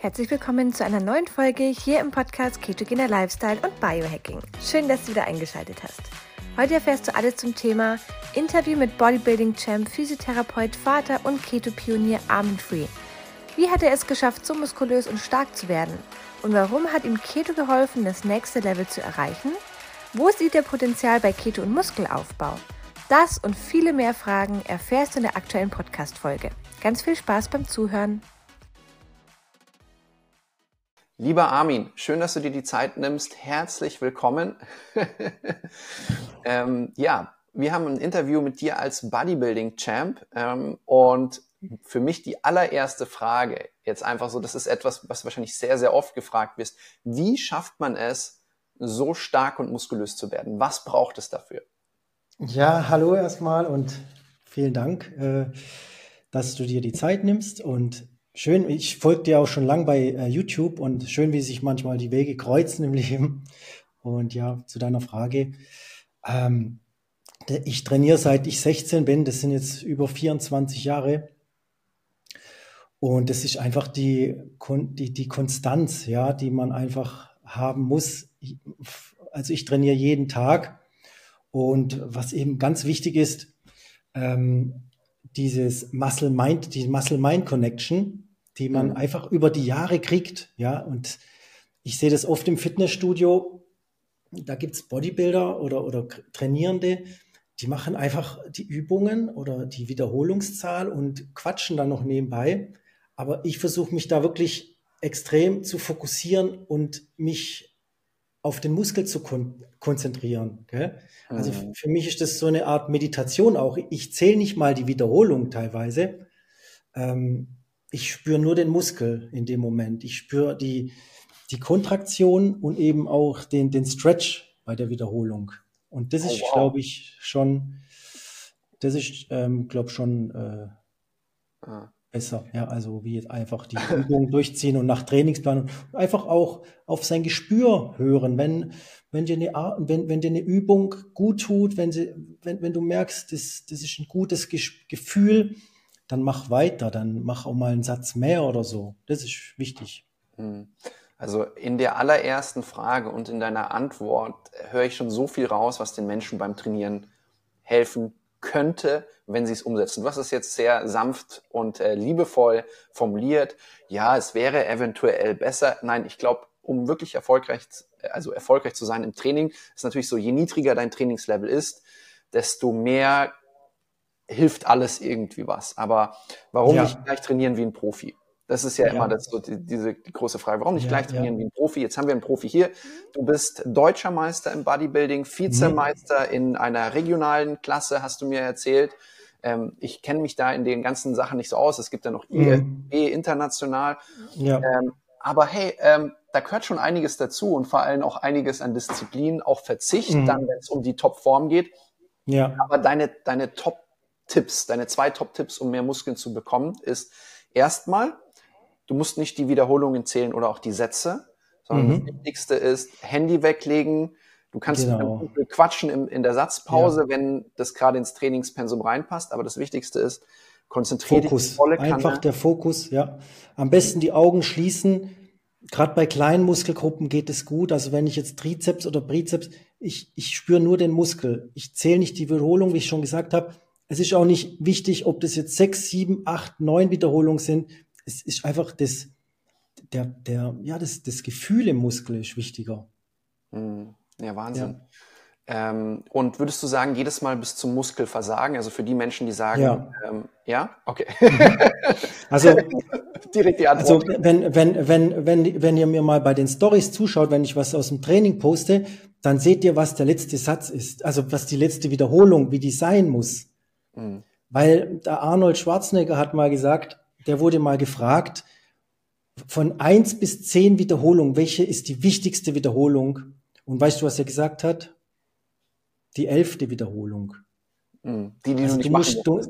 Herzlich willkommen zu einer neuen Folge hier im Podcast Ketogener Lifestyle und Biohacking. Schön, dass du wieder eingeschaltet hast. Heute erfährst du alles zum Thema Interview mit Bodybuilding-Champ, Physiotherapeut, Vater und Keto-Pionier Armin Free. Wie hat er es geschafft, so muskulös und stark zu werden? Und warum hat ihm Keto geholfen, das nächste Level zu erreichen? Wo sieht er Potenzial bei Keto und Muskelaufbau? Das und viele mehr Fragen erfährst du in der aktuellen Podcast-Folge. Ganz viel Spaß beim Zuhören. Lieber Armin, schön, dass du dir die Zeit nimmst. Herzlich willkommen. ähm, ja, wir haben ein Interview mit dir als Bodybuilding-Champ ähm, und für mich die allererste Frage, jetzt einfach so, das ist etwas, was wahrscheinlich sehr, sehr oft gefragt wird. Wie schafft man es, so stark und muskulös zu werden? Was braucht es dafür? Ja, hallo erstmal und vielen Dank, äh, dass du dir die Zeit nimmst und Schön, ich folge dir auch schon lang bei äh, YouTube und schön, wie sich manchmal die Wege kreuzen im Leben. Und ja, zu deiner Frage. Ähm, ich trainiere seit ich 16 bin, das sind jetzt über 24 Jahre. Und das ist einfach die, die, die Konstanz, ja, die man einfach haben muss. Also ich trainiere jeden Tag. Und was eben ganz wichtig ist, ähm, dieses Muscle-Mind, die Muscle-Mind-Connection, die man mhm. einfach über die Jahre kriegt. Ja, und ich sehe das oft im Fitnessstudio. Da gibt es Bodybuilder oder, oder Trainierende, die machen einfach die Übungen oder die Wiederholungszahl und quatschen dann noch nebenbei. Aber ich versuche mich da wirklich extrem zu fokussieren und mich auf den Muskel zu kon konzentrieren. Gell? Also mhm. für mich ist das so eine Art Meditation auch. Ich zähle nicht mal die Wiederholung teilweise. Ähm, ich spüre nur den Muskel in dem Moment. Ich spüre die, die Kontraktion und eben auch den, den Stretch bei der Wiederholung. Und das oh, ist, wow. glaube ich, schon, das ist, ähm, glaube schon äh, ah. besser. Ja, also wie jetzt einfach die Übungen durchziehen und nach Trainingsplan einfach auch auf sein Gespür hören. Wenn, wenn dir eine, wenn, wenn dir eine Übung gut tut, wenn, sie, wenn, wenn du merkst, das, das ist ein gutes Gefühl, dann mach weiter, dann mach auch mal einen Satz mehr oder so. Das ist wichtig. Hm. Also in der allerersten Frage und in deiner Antwort höre ich schon so viel raus, was den Menschen beim Trainieren helfen könnte, wenn sie es umsetzen. Du hast es jetzt sehr sanft und äh, liebevoll formuliert. Ja, es wäre eventuell besser. Nein, ich glaube, um wirklich erfolgreich, also erfolgreich zu sein im Training, ist natürlich so, je niedriger dein Trainingslevel ist, desto mehr hilft alles irgendwie was. Aber warum ja. nicht gleich trainieren wie ein Profi? Das ist ja, ja. immer das, so die, diese die große Frage. Warum nicht ja, gleich trainieren wie ein Profi? Jetzt haben wir einen Profi hier. Du bist deutscher Meister im Bodybuilding, Vizemeister mhm. in einer regionalen Klasse, hast du mir erzählt. Ähm, ich kenne mich da in den ganzen Sachen nicht so aus. Es gibt ja noch mhm. IFB international. Ähm, aber hey, ähm, da gehört schon einiges dazu und vor allem auch einiges an Disziplin, auch Verzicht, mhm. dann, wenn es um die Topform geht. Ja. Aber deine, deine Top Tipps, deine zwei Top-Tipps, um mehr Muskeln zu bekommen, ist erstmal, du musst nicht die Wiederholungen zählen oder auch die Sätze, sondern mhm. das Wichtigste ist Handy weglegen. Du kannst genau. quatschen in, in der Satzpause, ja. wenn das gerade ins Trainingspensum reinpasst. Aber das Wichtigste ist, konzentriere dich volle Kanne. Einfach der Fokus, ja. Am besten die Augen schließen. Gerade bei kleinen Muskelgruppen geht es gut. Also wenn ich jetzt Trizeps oder Bizeps, ich, ich spüre nur den Muskel. Ich zähle nicht die Wiederholung, wie ich schon gesagt habe. Es ist auch nicht wichtig, ob das jetzt sechs, sieben, acht, neun Wiederholungen sind. Es ist einfach das, der, der, ja, das, das Gefühl im Muskel ist wichtiger. Hm. Ja, Wahnsinn. Ja. Ähm, und würdest du sagen, jedes Mal bis zum Muskelversagen, also für die Menschen, die sagen, ja, ähm, ja? okay. also, Direkt die Antwort. also wenn, wenn, wenn, wenn, wenn ihr mir mal bei den Stories zuschaut, wenn ich was aus dem Training poste, dann seht ihr, was der letzte Satz ist, also was die letzte Wiederholung, wie die sein muss. Mhm. Weil der Arnold Schwarzenegger hat mal gesagt, der wurde mal gefragt, von eins bis zehn Wiederholungen, welche ist die wichtigste Wiederholung? Und weißt du, was er gesagt hat? Die elfte Wiederholung. Mhm. Die, die also du nicht musst, du,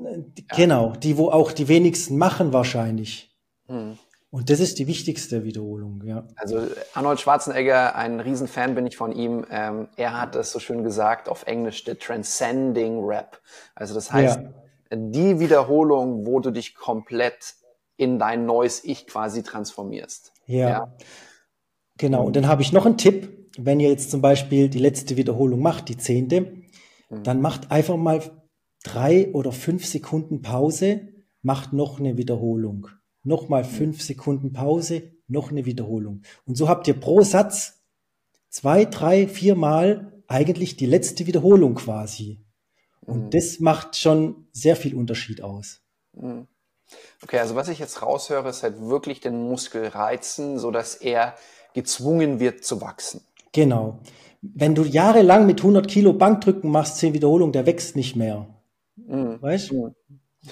Genau, die, wo auch die wenigsten machen wahrscheinlich. Mhm. Und das ist die wichtigste Wiederholung, ja. Also Arnold Schwarzenegger, ein Riesenfan bin ich von ihm. Ähm, er hat es so schön gesagt auf Englisch, the transcending rap. Also das heißt, ja. die Wiederholung, wo du dich komplett in dein neues Ich quasi transformierst. Ja. ja. Genau. Und dann habe ich noch einen Tipp. Wenn ihr jetzt zum Beispiel die letzte Wiederholung macht, die zehnte, mhm. dann macht einfach mal drei oder fünf Sekunden Pause, macht noch eine Wiederholung. Nochmal mhm. fünf Sekunden Pause, noch eine Wiederholung. Und so habt ihr pro Satz zwei, drei, vier Mal eigentlich die letzte Wiederholung quasi. Und mhm. das macht schon sehr viel Unterschied aus. Mhm. Okay, also was ich jetzt raushöre, ist halt wirklich den Muskel reizen, so dass er gezwungen wird zu wachsen. Genau. Wenn du jahrelang mit 100 Kilo Bankdrücken machst, 10 Wiederholungen, der wächst nicht mehr. Mhm. Weißt du?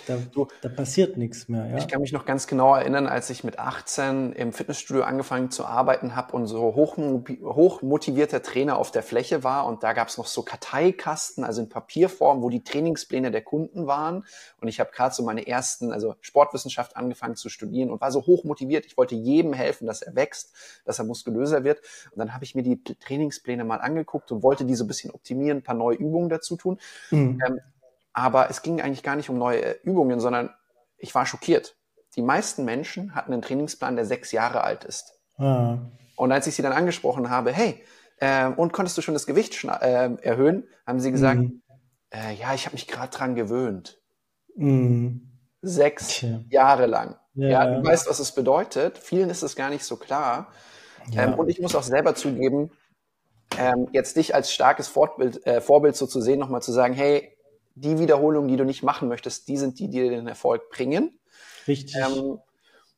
Da, da, passiert nichts mehr. Ja? Ich kann mich noch ganz genau erinnern, als ich mit 18 im Fitnessstudio angefangen zu arbeiten habe und so hoch, hoch motivierter Trainer auf der Fläche war. Und da gab es noch so Karteikasten, also in Papierform, wo die Trainingspläne der Kunden waren. Und ich habe gerade so meine ersten, also Sportwissenschaft angefangen zu studieren und war so hoch motiviert. Ich wollte jedem helfen, dass er wächst, dass er muskulöser wird. Und dann habe ich mir die Trainingspläne mal angeguckt und wollte die so ein bisschen optimieren, ein paar neue Übungen dazu tun. Mhm. Ähm, aber es ging eigentlich gar nicht um neue Übungen, sondern ich war schockiert. Die meisten Menschen hatten einen Trainingsplan, der sechs Jahre alt ist. Ah. Und als ich sie dann angesprochen habe, hey, äh, und konntest du schon das Gewicht äh, erhöhen, haben sie gesagt, mhm. äh, ja, ich habe mich gerade dran gewöhnt. Mhm. Sechs Tja. Jahre lang. Ja. ja. du weißt, was es bedeutet. Vielen ist es gar nicht so klar. Ja. Ähm, und ich muss auch selber zugeben, ähm, jetzt dich als starkes Fortbild, äh, Vorbild so zu sehen, nochmal zu sagen, hey, die Wiederholungen, die du nicht machen möchtest, die sind die, die dir den Erfolg bringen. Richtig. Ähm,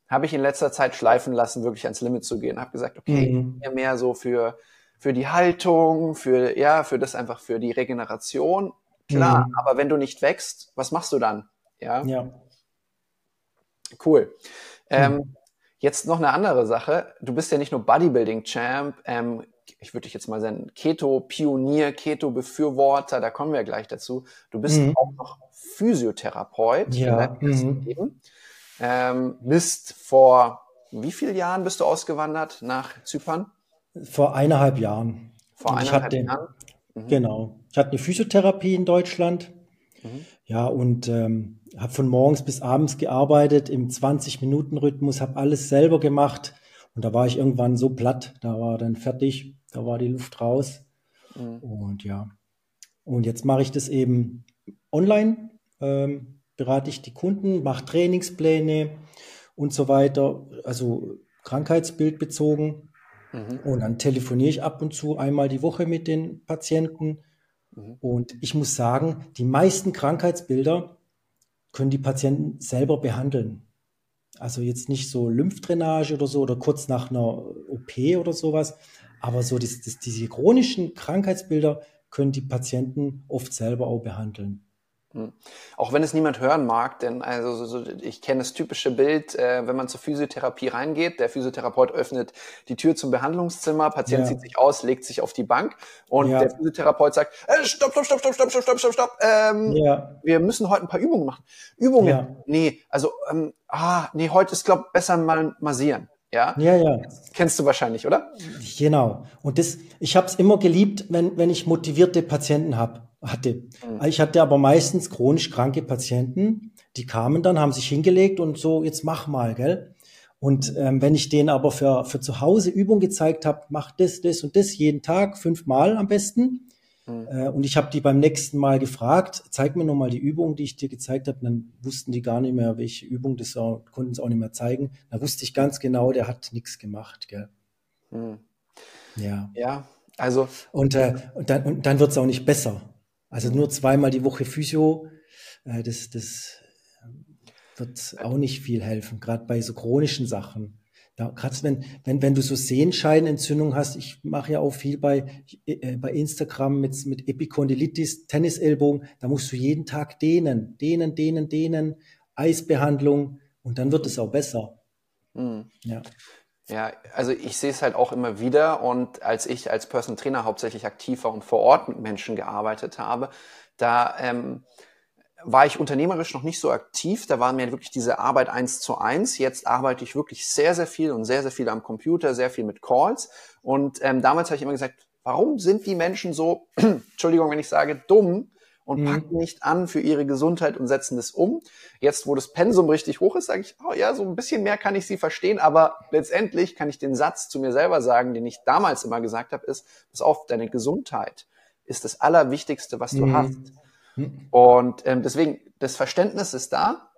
habe ich in letzter Zeit schleifen lassen, wirklich ans Limit zu gehen. Habe gesagt, okay, mhm. mehr, mehr so für für die Haltung, für ja, für das einfach für die Regeneration. Klar, mhm. aber wenn du nicht wächst, was machst du dann? Ja. Ja. Cool. Ähm, mhm. Jetzt noch eine andere Sache. Du bist ja nicht nur Bodybuilding-Champ. Ähm, ich würde dich jetzt mal sagen, Keto-Pionier, Keto-Befürworter, da kommen wir gleich dazu. Du bist mhm. auch noch Physiotherapeut. Ja. Mhm. Ähm, bist vor wie vielen Jahren bist du ausgewandert nach Zypern? Vor eineinhalb Jahren. Vor eineinhalb hatte, Jahren? Mhm. Genau. Ich hatte eine Physiotherapie in Deutschland. Mhm. Ja, und ähm, habe von morgens bis abends gearbeitet im 20-Minuten-Rhythmus, habe alles selber gemacht. Und da war ich irgendwann so platt, da war dann fertig, da war die Luft raus. Mhm. Und ja, und jetzt mache ich das eben online, ähm, berate ich die Kunden, mache Trainingspläne und so weiter, also Krankheitsbild bezogen. Mhm. Und dann telefoniere ich ab und zu einmal die Woche mit den Patienten. Mhm. Und ich muss sagen, die meisten Krankheitsbilder können die Patienten selber behandeln. Also jetzt nicht so Lymphdrainage oder so oder kurz nach einer OP oder sowas, aber so das, das, diese chronischen Krankheitsbilder können die Patienten oft selber auch behandeln. Hm. Auch wenn es niemand hören mag, denn also so, ich kenne das typische Bild, äh, wenn man zur Physiotherapie reingeht, der Physiotherapeut öffnet die Tür zum Behandlungszimmer, Patient ja. zieht sich aus, legt sich auf die Bank und ja. der Physiotherapeut sagt, äh, stopp, stopp, stopp, stopp, stopp, stopp, stopp, stopp, stopp, ähm, ja. wir müssen heute ein paar Übungen machen. Übungen? Ja. Nee, also, ähm, ah, nee, heute ist, glaube besser mal massieren. Ja, ja, ja. kennst du wahrscheinlich, oder? Genau. Und das, ich habe es immer geliebt, wenn, wenn ich motivierte Patienten hab, hatte. Mhm. Ich hatte aber meistens chronisch kranke Patienten, die kamen dann, haben sich hingelegt und so, jetzt mach mal, gell? Und ähm, wenn ich denen aber für, für zu Hause Übung gezeigt habe, mach das, das und das jeden Tag, fünfmal am besten, Mhm. Äh, und ich habe die beim nächsten Mal gefragt, zeig mir nochmal die Übung, die ich dir gezeigt habe. Dann wussten die gar nicht mehr, welche Übung, das konnten sie auch nicht mehr zeigen. Da wusste ich ganz genau, der hat nichts gemacht. Gell? Mhm. Ja. Ja, also. Und, äh, und dann, und dann wird es auch nicht besser. Also nur zweimal die Woche Physio, äh, das, das wird auch nicht viel helfen, gerade bei so chronischen Sachen. Ja, gerade wenn, wenn, wenn du so Sehenscheidenentzündung hast, ich mache ja auch viel bei, äh, bei Instagram mit, mit Epikondylitis, Tennisellbogen, da musst du jeden Tag dehnen, dehnen, dehnen, dehnen, Eisbehandlung und dann wird es auch besser. Mhm. Ja. Ja, also ich sehe es halt auch immer wieder und als ich als Personal Trainer hauptsächlich aktiv war und vor Ort mit Menschen gearbeitet habe, da ähm, war ich unternehmerisch noch nicht so aktiv. Da war mir wirklich diese Arbeit eins zu eins. Jetzt arbeite ich wirklich sehr, sehr viel und sehr, sehr viel am Computer, sehr viel mit Calls. Und ähm, damals habe ich immer gesagt, warum sind die Menschen so, Entschuldigung, wenn ich sage, dumm und mhm. packen nicht an für ihre Gesundheit und setzen das um. Jetzt, wo das Pensum richtig hoch ist, sage ich, oh ja, so ein bisschen mehr kann ich sie verstehen, aber letztendlich kann ich den Satz zu mir selber sagen, den ich damals immer gesagt habe, ist, pass auf, deine Gesundheit ist das Allerwichtigste, was du mhm. hast. Mhm. Und ähm, deswegen, das Verständnis ist da,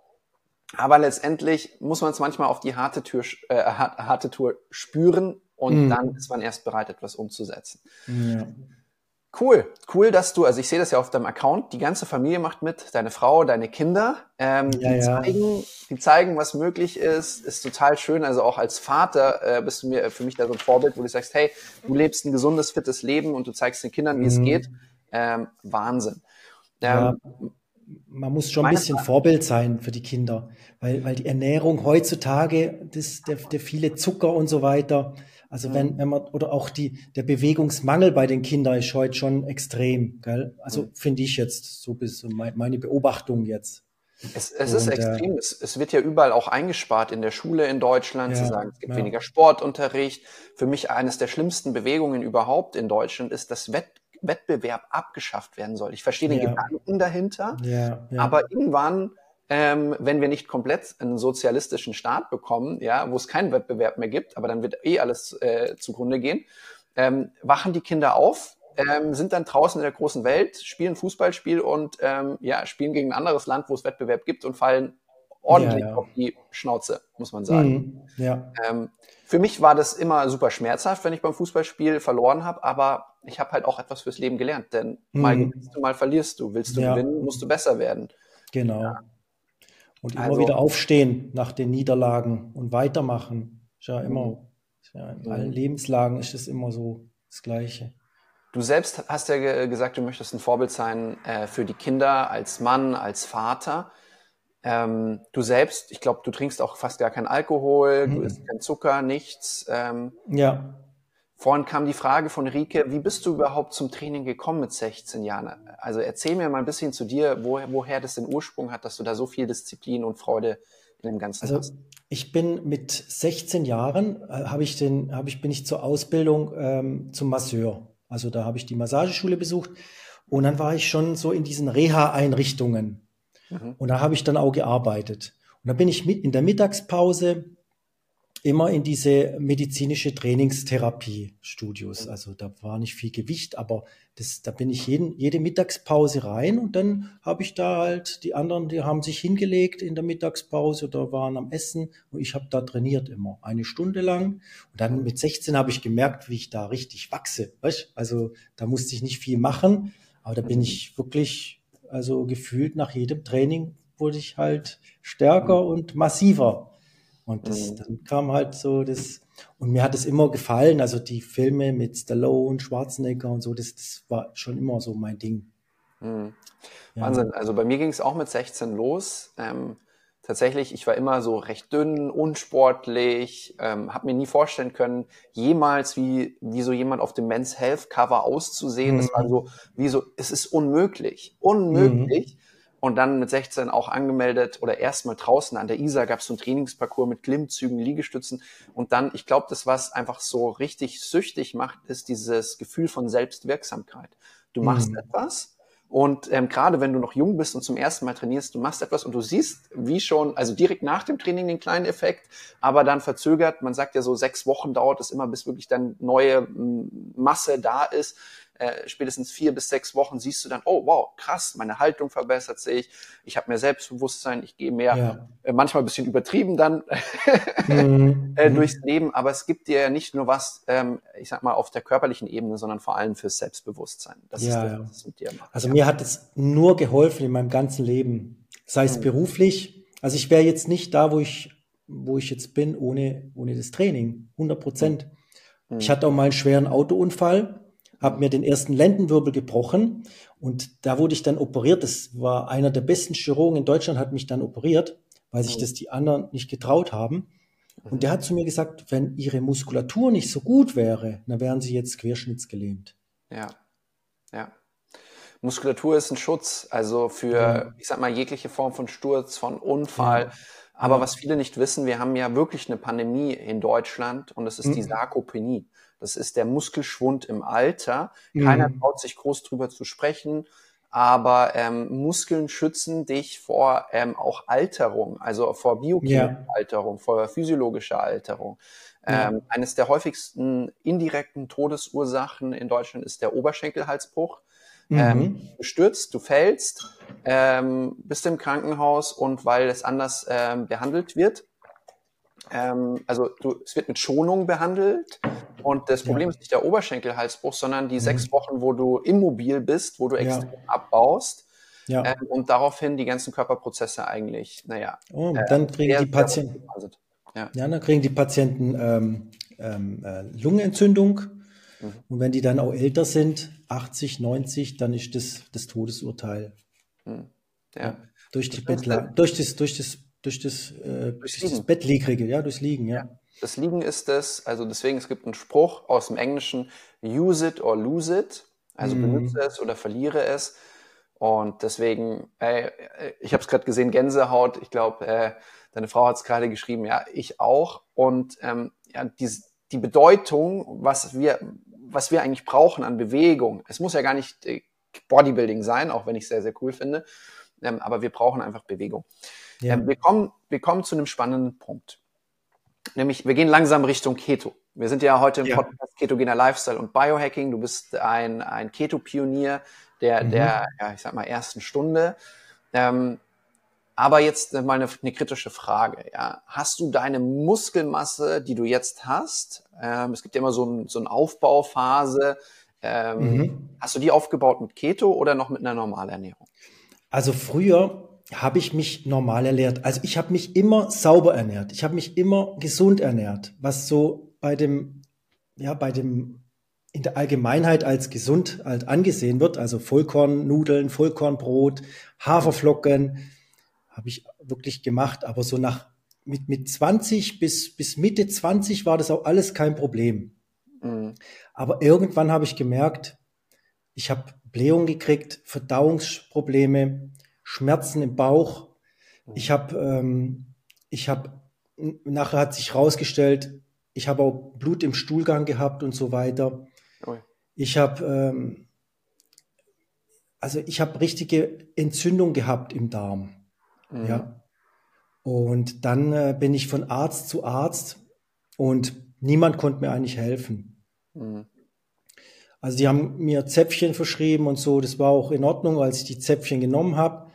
aber letztendlich muss man es manchmal auf die harte, Tür, äh, harte Tour spüren und mhm. dann ist man erst bereit, etwas umzusetzen. Ja. Cool, cool, dass du, also ich sehe das ja auf deinem Account, die ganze Familie macht mit, deine Frau, deine Kinder, ähm, ja, die, ja. Zeigen, die zeigen, was möglich ist, ist total schön. Also auch als Vater äh, bist du mir für mich da so ein Vorbild, wo du sagst, hey, du lebst ein gesundes, fittes Leben und du zeigst den Kindern, wie mhm. es geht. Ähm, Wahnsinn. Ähm, ja man muss schon ein bisschen Frage. Vorbild sein für die Kinder, weil, weil die Ernährung heutzutage, das, der, der viele Zucker und so weiter, also wenn, mhm. wenn man, oder auch die, der Bewegungsmangel bei den Kindern ist heute schon extrem, gell? Also mhm. finde ich jetzt, so bis meine Beobachtung jetzt. Es, es ist äh, extrem. Äh, es, es, wird ja überall auch eingespart in der Schule in Deutschland. Ja, Sie sagen, es gibt ja. weniger Sportunterricht. Für mich eines der schlimmsten Bewegungen überhaupt in Deutschland ist, dass Wett Wettbewerb abgeschafft werden soll. Ich verstehe den ja. Gedanken dahinter, ja, ja. aber irgendwann, ähm, wenn wir nicht komplett einen sozialistischen Staat bekommen, ja, wo es keinen Wettbewerb mehr gibt, aber dann wird eh alles äh, zugrunde gehen, ähm, wachen die Kinder auf, ähm, sind dann draußen in der großen Welt, spielen Fußballspiel und ähm, ja, spielen gegen ein anderes Land, wo es Wettbewerb gibt und fallen ordentlich ja, ja. auf die Schnauze, muss man sagen. Mhm, ja. Ähm, für mich war das immer super schmerzhaft, wenn ich beim Fußballspiel verloren habe, aber ich habe halt auch etwas fürs Leben gelernt, denn mhm. mal gewinnst du, mal verlierst du. Willst du ja. gewinnen, musst du besser werden. Genau. Ja. Und immer also, wieder aufstehen nach den Niederlagen und weitermachen. Ist ja immer, mhm. ja in allen mhm. Lebenslagen ist es immer so das Gleiche. Du selbst hast ja gesagt, du möchtest ein Vorbild sein äh, für die Kinder als Mann, als Vater. Ähm, du selbst, ich glaube, du trinkst auch fast gar keinen Alkohol, mhm. du isst keinen Zucker, nichts. Ähm, ja. Vorhin kam die Frage von Rike, wie bist du überhaupt zum Training gekommen mit 16 Jahren? Also erzähl mir mal ein bisschen zu dir, wo, woher das den Ursprung hat, dass du da so viel Disziplin und Freude in dem Ganzen also, hast. Ich bin mit 16 Jahren, äh, habe ich den, habe ich, bin ich zur Ausbildung ähm, zum Masseur. Also da habe ich die Massageschule besucht und dann war ich schon so in diesen Reha-Einrichtungen. Mhm. Und da habe ich dann auch gearbeitet. Und da bin ich mit in der Mittagspause immer in diese medizinische Trainingstherapie-Studios. Also da war nicht viel Gewicht, aber das, da bin ich jeden, jede Mittagspause rein und dann habe ich da halt, die anderen, die haben sich hingelegt in der Mittagspause oder waren am Essen und ich habe da trainiert immer, eine Stunde lang. Und dann mit 16 habe ich gemerkt, wie ich da richtig wachse. Weißt? Also da musste ich nicht viel machen, aber da bin mhm. ich wirklich, also gefühlt nach jedem Training wurde ich halt stärker und massiver. Und das, mhm. dann kam halt so das, und mir hat es immer gefallen, also die Filme mit Stallone, Schwarzenegger und so, das, das war schon immer so mein Ding. Mhm. Ja. Wahnsinn. Also bei mir ging es auch mit 16 los. Ähm, tatsächlich, ich war immer so recht dünn, unsportlich, ähm, habe mir nie vorstellen können, jemals wie, wie so jemand auf dem Men's Health Cover auszusehen. Mhm. Das war so, wie so, es ist unmöglich, unmöglich. Mhm und dann mit 16 auch angemeldet oder erstmal draußen an der Isar gab es so einen Trainingsparcours mit Klimmzügen, Liegestützen und dann, ich glaube, das, was einfach so richtig süchtig macht, ist dieses Gefühl von Selbstwirksamkeit. Du machst mhm. etwas und ähm, gerade wenn du noch jung bist und zum ersten Mal trainierst, du machst etwas und du siehst, wie schon, also direkt nach dem Training den kleinen Effekt, aber dann verzögert, man sagt ja so sechs Wochen dauert es immer, bis wirklich dann neue Masse da ist äh, spätestens vier bis sechs Wochen siehst du dann, oh wow, krass, meine Haltung verbessert sich, ich habe mehr Selbstbewusstsein, ich gehe mehr, ja. äh, manchmal ein bisschen übertrieben dann mhm. äh, durchs Leben, aber es gibt dir ja nicht nur was, ähm, ich sag mal, auf der körperlichen Ebene, sondern vor allem fürs Selbstbewusstsein. Das ja, ist das, was es mit dir macht. Also ja. mir hat es nur geholfen in meinem ganzen Leben, sei es mhm. beruflich, also ich wäre jetzt nicht da, wo ich wo ich jetzt bin, ohne, ohne das Training, 100 Prozent. Mhm. Ich hatte auch mal einen schweren Autounfall habe mir den ersten Lendenwirbel gebrochen und da wurde ich dann operiert. Das war einer der besten Chirurgen in Deutschland, hat mich dann operiert, weil sich oh. das die anderen nicht getraut haben. Und der hat zu mir gesagt, wenn ihre Muskulatur nicht so gut wäre, dann wären sie jetzt querschnittsgelähmt. Ja, ja. Muskulatur ist ein Schutz, also für, ja. ich sag mal, jegliche Form von Sturz, von Unfall. Ja. Aber ja. was viele nicht wissen, wir haben ja wirklich eine Pandemie in Deutschland und es ist mhm. die Sarkopenie. Das ist der Muskelschwund im Alter. Keiner mhm. traut sich groß drüber zu sprechen. aber ähm, Muskeln schützen dich vor ähm, auch Alterung, also vor biochemischer ja. Alterung, vor physiologischer Alterung. Ja. Ähm, eines der häufigsten indirekten Todesursachen in Deutschland ist der Oberschenkelhalsbruch. Mhm. Ähm, du stürzt, du fällst, ähm, bist im Krankenhaus und weil es anders ähm, behandelt wird, ähm, also du, es wird mit Schonung behandelt und das Problem ja. ist nicht der Oberschenkelhalsbruch, sondern die mhm. sechs Wochen, wo du immobil bist, wo du extrem ja. abbaust. Ja. Ähm, und daraufhin die ganzen Körperprozesse eigentlich, naja. Oh, äh, dann kriegen die Patienten, ja. ja. dann kriegen die Patienten ähm, ähm, äh, Lungenentzündung. Mhm. Und wenn die dann auch älter sind, 80, 90, dann ist das das Todesurteil. Mhm. Ja. Durch, die Bettla durch das, durch das durch das, äh, durch das Bettliegrige, ja, durchs Liegen, ja. Das Liegen ist es, also deswegen, es gibt einen Spruch aus dem Englischen, use it or lose it, also mm. benutze es oder verliere es. Und deswegen, äh, ich habe es gerade gesehen, Gänsehaut, ich glaube, äh, deine Frau hat es gerade geschrieben, ja, ich auch. Und ähm, ja, die, die Bedeutung, was wir, was wir eigentlich brauchen an Bewegung, es muss ja gar nicht äh, Bodybuilding sein, auch wenn ich es sehr, sehr cool finde, ähm, aber wir brauchen einfach Bewegung. Ja. Ähm, wir, kommen, wir kommen zu einem spannenden Punkt. Nämlich, wir gehen langsam Richtung Keto. Wir sind ja heute im ja. Podcast Ketogener Lifestyle und Biohacking. Du bist ein, ein Keto-Pionier der, mhm. der, ja, ich sag mal, ersten Stunde. Ähm, aber jetzt mal eine, eine, kritische Frage. Ja. Hast du deine Muskelmasse, die du jetzt hast? Ähm, es gibt ja immer so, ein, so eine Aufbauphase. Ähm, mhm. Hast du die aufgebaut mit Keto oder noch mit einer Normalernährung? Also früher habe ich mich normal ernährt. Also ich habe mich immer sauber ernährt. Ich habe mich immer gesund ernährt, was so bei dem, ja, bei dem in der Allgemeinheit als gesund halt angesehen wird. Also Vollkornnudeln, Vollkornbrot, Haferflocken habe ich wirklich gemacht. Aber so nach mit, mit 20 bis, bis Mitte 20 war das auch alles kein Problem. Mhm. Aber irgendwann habe ich gemerkt, ich habe Blähung gekriegt, Verdauungsprobleme, Schmerzen im Bauch. Ich habe, ähm, ich habe, nachher hat sich herausgestellt, ich habe auch Blut im Stuhlgang gehabt und so weiter. Ich habe, ähm, also ich habe richtige Entzündung gehabt im Darm. Mhm. Ja. Und dann äh, bin ich von Arzt zu Arzt und niemand konnte mir eigentlich helfen. Mhm. Also die haben mir Zäpfchen verschrieben und so, das war auch in Ordnung, als ich die Zäpfchen genommen habe.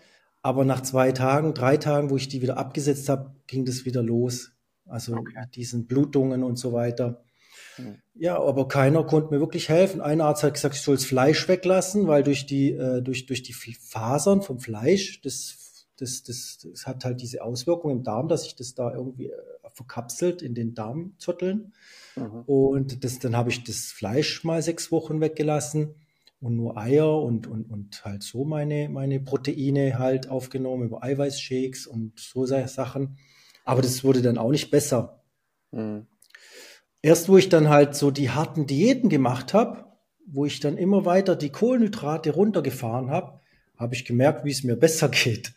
Aber nach zwei Tagen, drei Tagen, wo ich die wieder abgesetzt habe, ging das wieder los. Also okay. diesen Blutungen und so weiter. Hm. Ja, aber keiner konnte mir wirklich helfen. Ein Arzt hat gesagt, ich soll das Fleisch weglassen, weil durch die, äh, durch, durch die Fasern vom Fleisch, das, das, das, das hat halt diese Auswirkung im Darm, dass sich das da irgendwie äh, verkapselt in den Darmzotteln. Mhm. Und das, dann habe ich das Fleisch mal sechs Wochen weggelassen und nur Eier und, und, und halt so meine, meine Proteine halt aufgenommen über Eiweißshakes und so Sachen. Aber das wurde dann auch nicht besser. Mhm. Erst wo ich dann halt so die harten Diäten gemacht habe, wo ich dann immer weiter die Kohlenhydrate runtergefahren habe, habe ich gemerkt, wie es mir besser geht.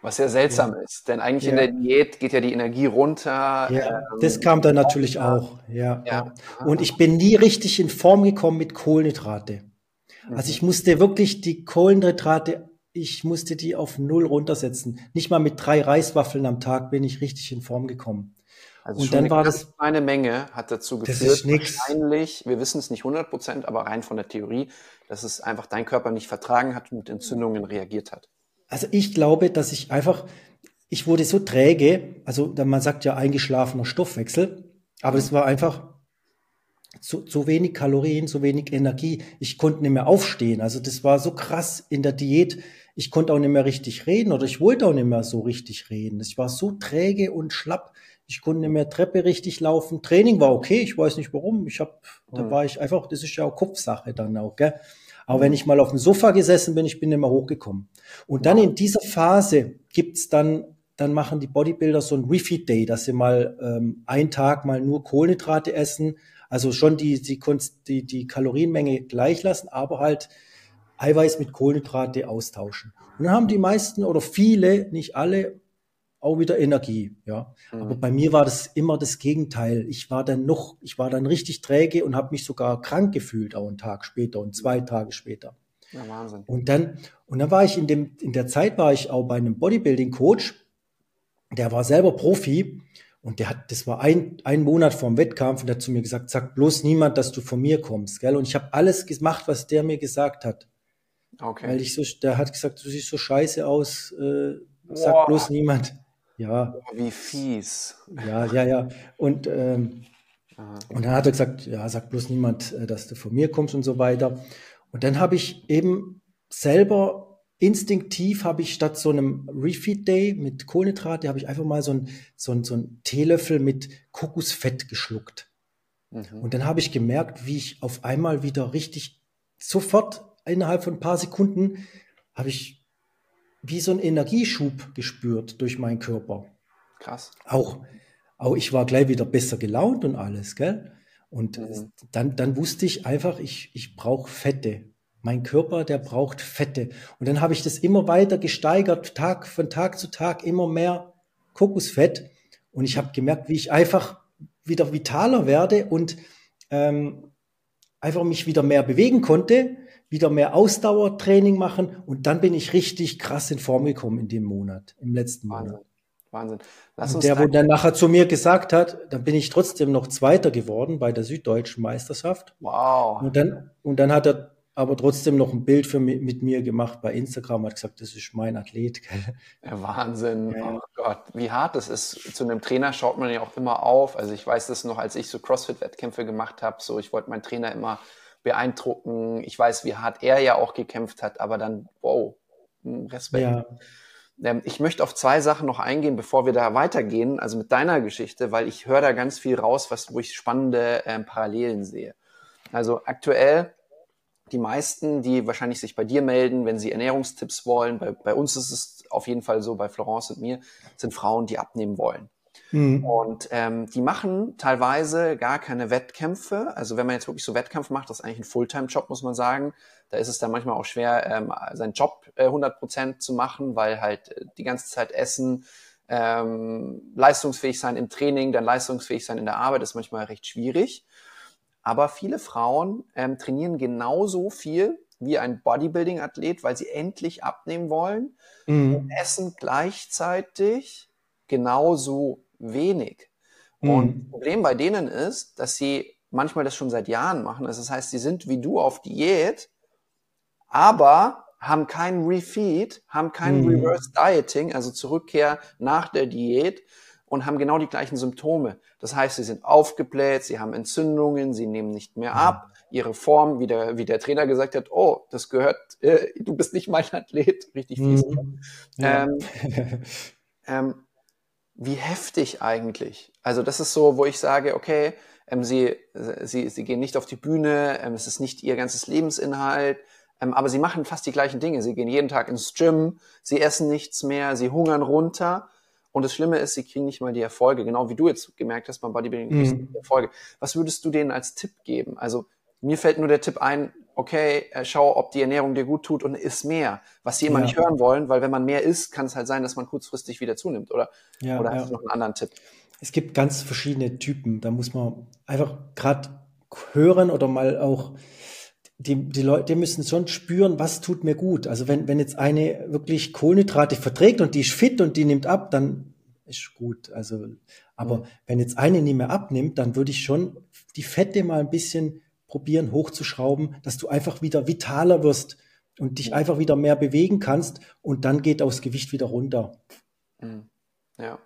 Was ja seltsam ja. ist, denn eigentlich ja. in der Diät geht ja die Energie runter. Ja, ähm, das kam dann natürlich auch. Ja. ja. Und ich bin nie richtig in Form gekommen mit Kohlenhydrate. Also ich musste wirklich die Kohlenhydrate, ich musste die auf null runtersetzen. Nicht mal mit drei Reiswaffeln am Tag bin ich richtig in Form gekommen. Also und dann war das eine Menge hat dazu geführt, wahrscheinlich, wir wissen es nicht 100 Prozent, aber rein von der Theorie, dass es einfach dein Körper nicht vertragen hat und mit Entzündungen reagiert hat. Also ich glaube, dass ich einfach, ich wurde so träge, also man sagt ja eingeschlafener Stoffwechsel, aber es war einfach so, so wenig Kalorien, so wenig Energie. Ich konnte nicht mehr aufstehen. Also das war so krass in der Diät. Ich konnte auch nicht mehr richtig reden oder ich wollte auch nicht mehr so richtig reden. Ich war so träge und schlapp. Ich konnte nicht mehr Treppe richtig laufen. Training war okay. Ich weiß nicht warum. Ich habe, da hm. war ich einfach, das ist ja auch Kopfsache dann auch, gell? Aber wenn ich mal auf dem Sofa gesessen bin, ich bin nicht mehr hochgekommen. Und dann in dieser Phase gibt's dann dann machen die Bodybuilder so ein Refeed Day, dass sie mal ähm, einen Tag mal nur Kohlenhydrate essen, also schon die, die, die, die Kalorienmenge gleich lassen, aber halt Eiweiß mit Kohlenhydrate austauschen. Und dann haben die meisten oder viele, nicht alle, auch wieder Energie, ja. Mhm. Aber bei mir war das immer das Gegenteil. Ich war dann noch, ich war dann richtig träge und habe mich sogar krank gefühlt, auch einen Tag später und zwei Tage später. Ja, Wahnsinn. Und dann, und dann war ich in dem, in der Zeit war ich auch bei einem Bodybuilding-Coach, der war selber Profi und der hat, das war ein, ein Monat vorm Wettkampf und der hat zu mir gesagt, sag bloß niemand, dass du von mir kommst, gell? Und ich habe alles gemacht, was der mir gesagt hat. Okay. Weil ich so, der hat gesagt, du siehst so scheiße aus, äh, sag Boah. bloß niemand. Ja. Wie fies. Ja, ja, ja. Und, ähm, und dann hat er gesagt, ja, sag bloß niemand, äh, dass du von mir kommst und so weiter. Und dann habe ich eben selber instinktiv habe ich statt so einem Refeed Day mit Kohlenhydrate, habe ich einfach mal so ein, so ein, so ein Teelöffel mit Kokosfett geschluckt. Mhm. Und dann habe ich gemerkt, wie ich auf einmal wieder richtig sofort innerhalb von ein paar Sekunden habe ich wie so einen Energieschub gespürt durch meinen Körper. Krass. Auch, auch ich war gleich wieder besser gelaunt und alles, gell? Und mhm. dann, dann wusste ich einfach, ich, ich brauche Fette. Mein Körper, der braucht Fette. Und dann habe ich das immer weiter gesteigert, Tag von Tag zu Tag, immer mehr Kokosfett. Und ich habe gemerkt, wie ich einfach wieder vitaler werde und ähm, einfach mich wieder mehr bewegen konnte wieder mehr Ausdauertraining machen und dann bin ich richtig krass in Form gekommen in dem Monat, im letzten Wahnsinn. Monat. Wahnsinn. Lass und der, wo dann nachher zu mir gesagt hat, dann bin ich trotzdem noch Zweiter geworden bei der Süddeutschen Meisterschaft. Wow. Und dann, und dann hat er aber trotzdem noch ein Bild für mit mir gemacht bei Instagram, hat gesagt, das ist mein Athlet. Wahnsinn. Ja. Oh Gott, wie hart das ist. Zu einem Trainer schaut man ja auch immer auf. Also ich weiß das noch, als ich so CrossFit-Wettkämpfe gemacht habe, so ich wollte meinen Trainer immer beeindrucken. Ich weiß, wie hart er ja auch gekämpft hat, aber dann, wow, hm, Respekt. Ja. Ähm, ich möchte auf zwei Sachen noch eingehen, bevor wir da weitergehen, also mit deiner Geschichte, weil ich höre da ganz viel raus, was, wo ich spannende ähm, Parallelen sehe. Also aktuell die meisten, die wahrscheinlich sich bei dir melden, wenn sie Ernährungstipps wollen, bei, bei uns ist es auf jeden Fall so, bei Florence und mir, sind Frauen, die abnehmen wollen. Mhm. Und ähm, die machen teilweise gar keine Wettkämpfe. Also wenn man jetzt wirklich so Wettkampf macht, das ist eigentlich ein Fulltime-Job, muss man sagen. Da ist es dann manchmal auch schwer, ähm, seinen Job äh, 100 Prozent zu machen, weil halt äh, die ganze Zeit Essen, ähm, leistungsfähig sein im Training, dann leistungsfähig sein in der Arbeit ist manchmal recht schwierig. Aber viele Frauen ähm, trainieren genauso viel wie ein Bodybuilding-Athlet, weil sie endlich abnehmen wollen mhm. und essen gleichzeitig genauso wenig. Mhm. Und das Problem bei denen ist, dass sie manchmal das schon seit Jahren machen. Also das heißt, sie sind wie du auf Diät, aber haben kein Refeed, haben kein mhm. Reverse Dieting, also Zurückkehr nach der Diät und haben genau die gleichen Symptome. Das heißt, sie sind aufgebläht, sie haben Entzündungen, sie nehmen nicht mehr ab. Ihre Form, wie der, wie der Trainer gesagt hat, oh, das gehört, äh, du bist nicht mein Athlet, richtig fies. Mhm. Ja. Ähm, ähm, wie heftig eigentlich. Also das ist so, wo ich sage, okay, ähm, sie, sie, sie gehen nicht auf die Bühne, ähm, es ist nicht ihr ganzes Lebensinhalt, ähm, aber sie machen fast die gleichen Dinge. Sie gehen jeden Tag ins Gym, sie essen nichts mehr, sie hungern runter. Und das Schlimme ist, sie kriegen nicht mal die Erfolge, genau wie du jetzt gemerkt hast beim Bodybuilding, mhm. die Erfolge. Was würdest du denen als Tipp geben? Also mir fällt nur der Tipp ein, okay, äh, schau, ob die Ernährung dir gut tut und iss mehr, was sie immer ja. nicht hören wollen, weil wenn man mehr isst, kann es halt sein, dass man kurzfristig wieder zunimmt, oder? Ja, oder hast du noch einen anderen Tipp? Es gibt ganz verschiedene Typen. Da muss man einfach gerade hören oder mal auch die, die Leute die müssen schon spüren, was tut mir gut. Also wenn, wenn jetzt eine wirklich Kohlenhydrate verträgt und die ist fit und die nimmt ab, dann ist gut. Also, aber mhm. wenn jetzt eine nicht mehr abnimmt, dann würde ich schon die Fette mal ein bisschen probieren hochzuschrauben, dass du einfach wieder vitaler wirst und dich einfach wieder mehr bewegen kannst und dann geht auch das Gewicht wieder runter. Mhm. Ja.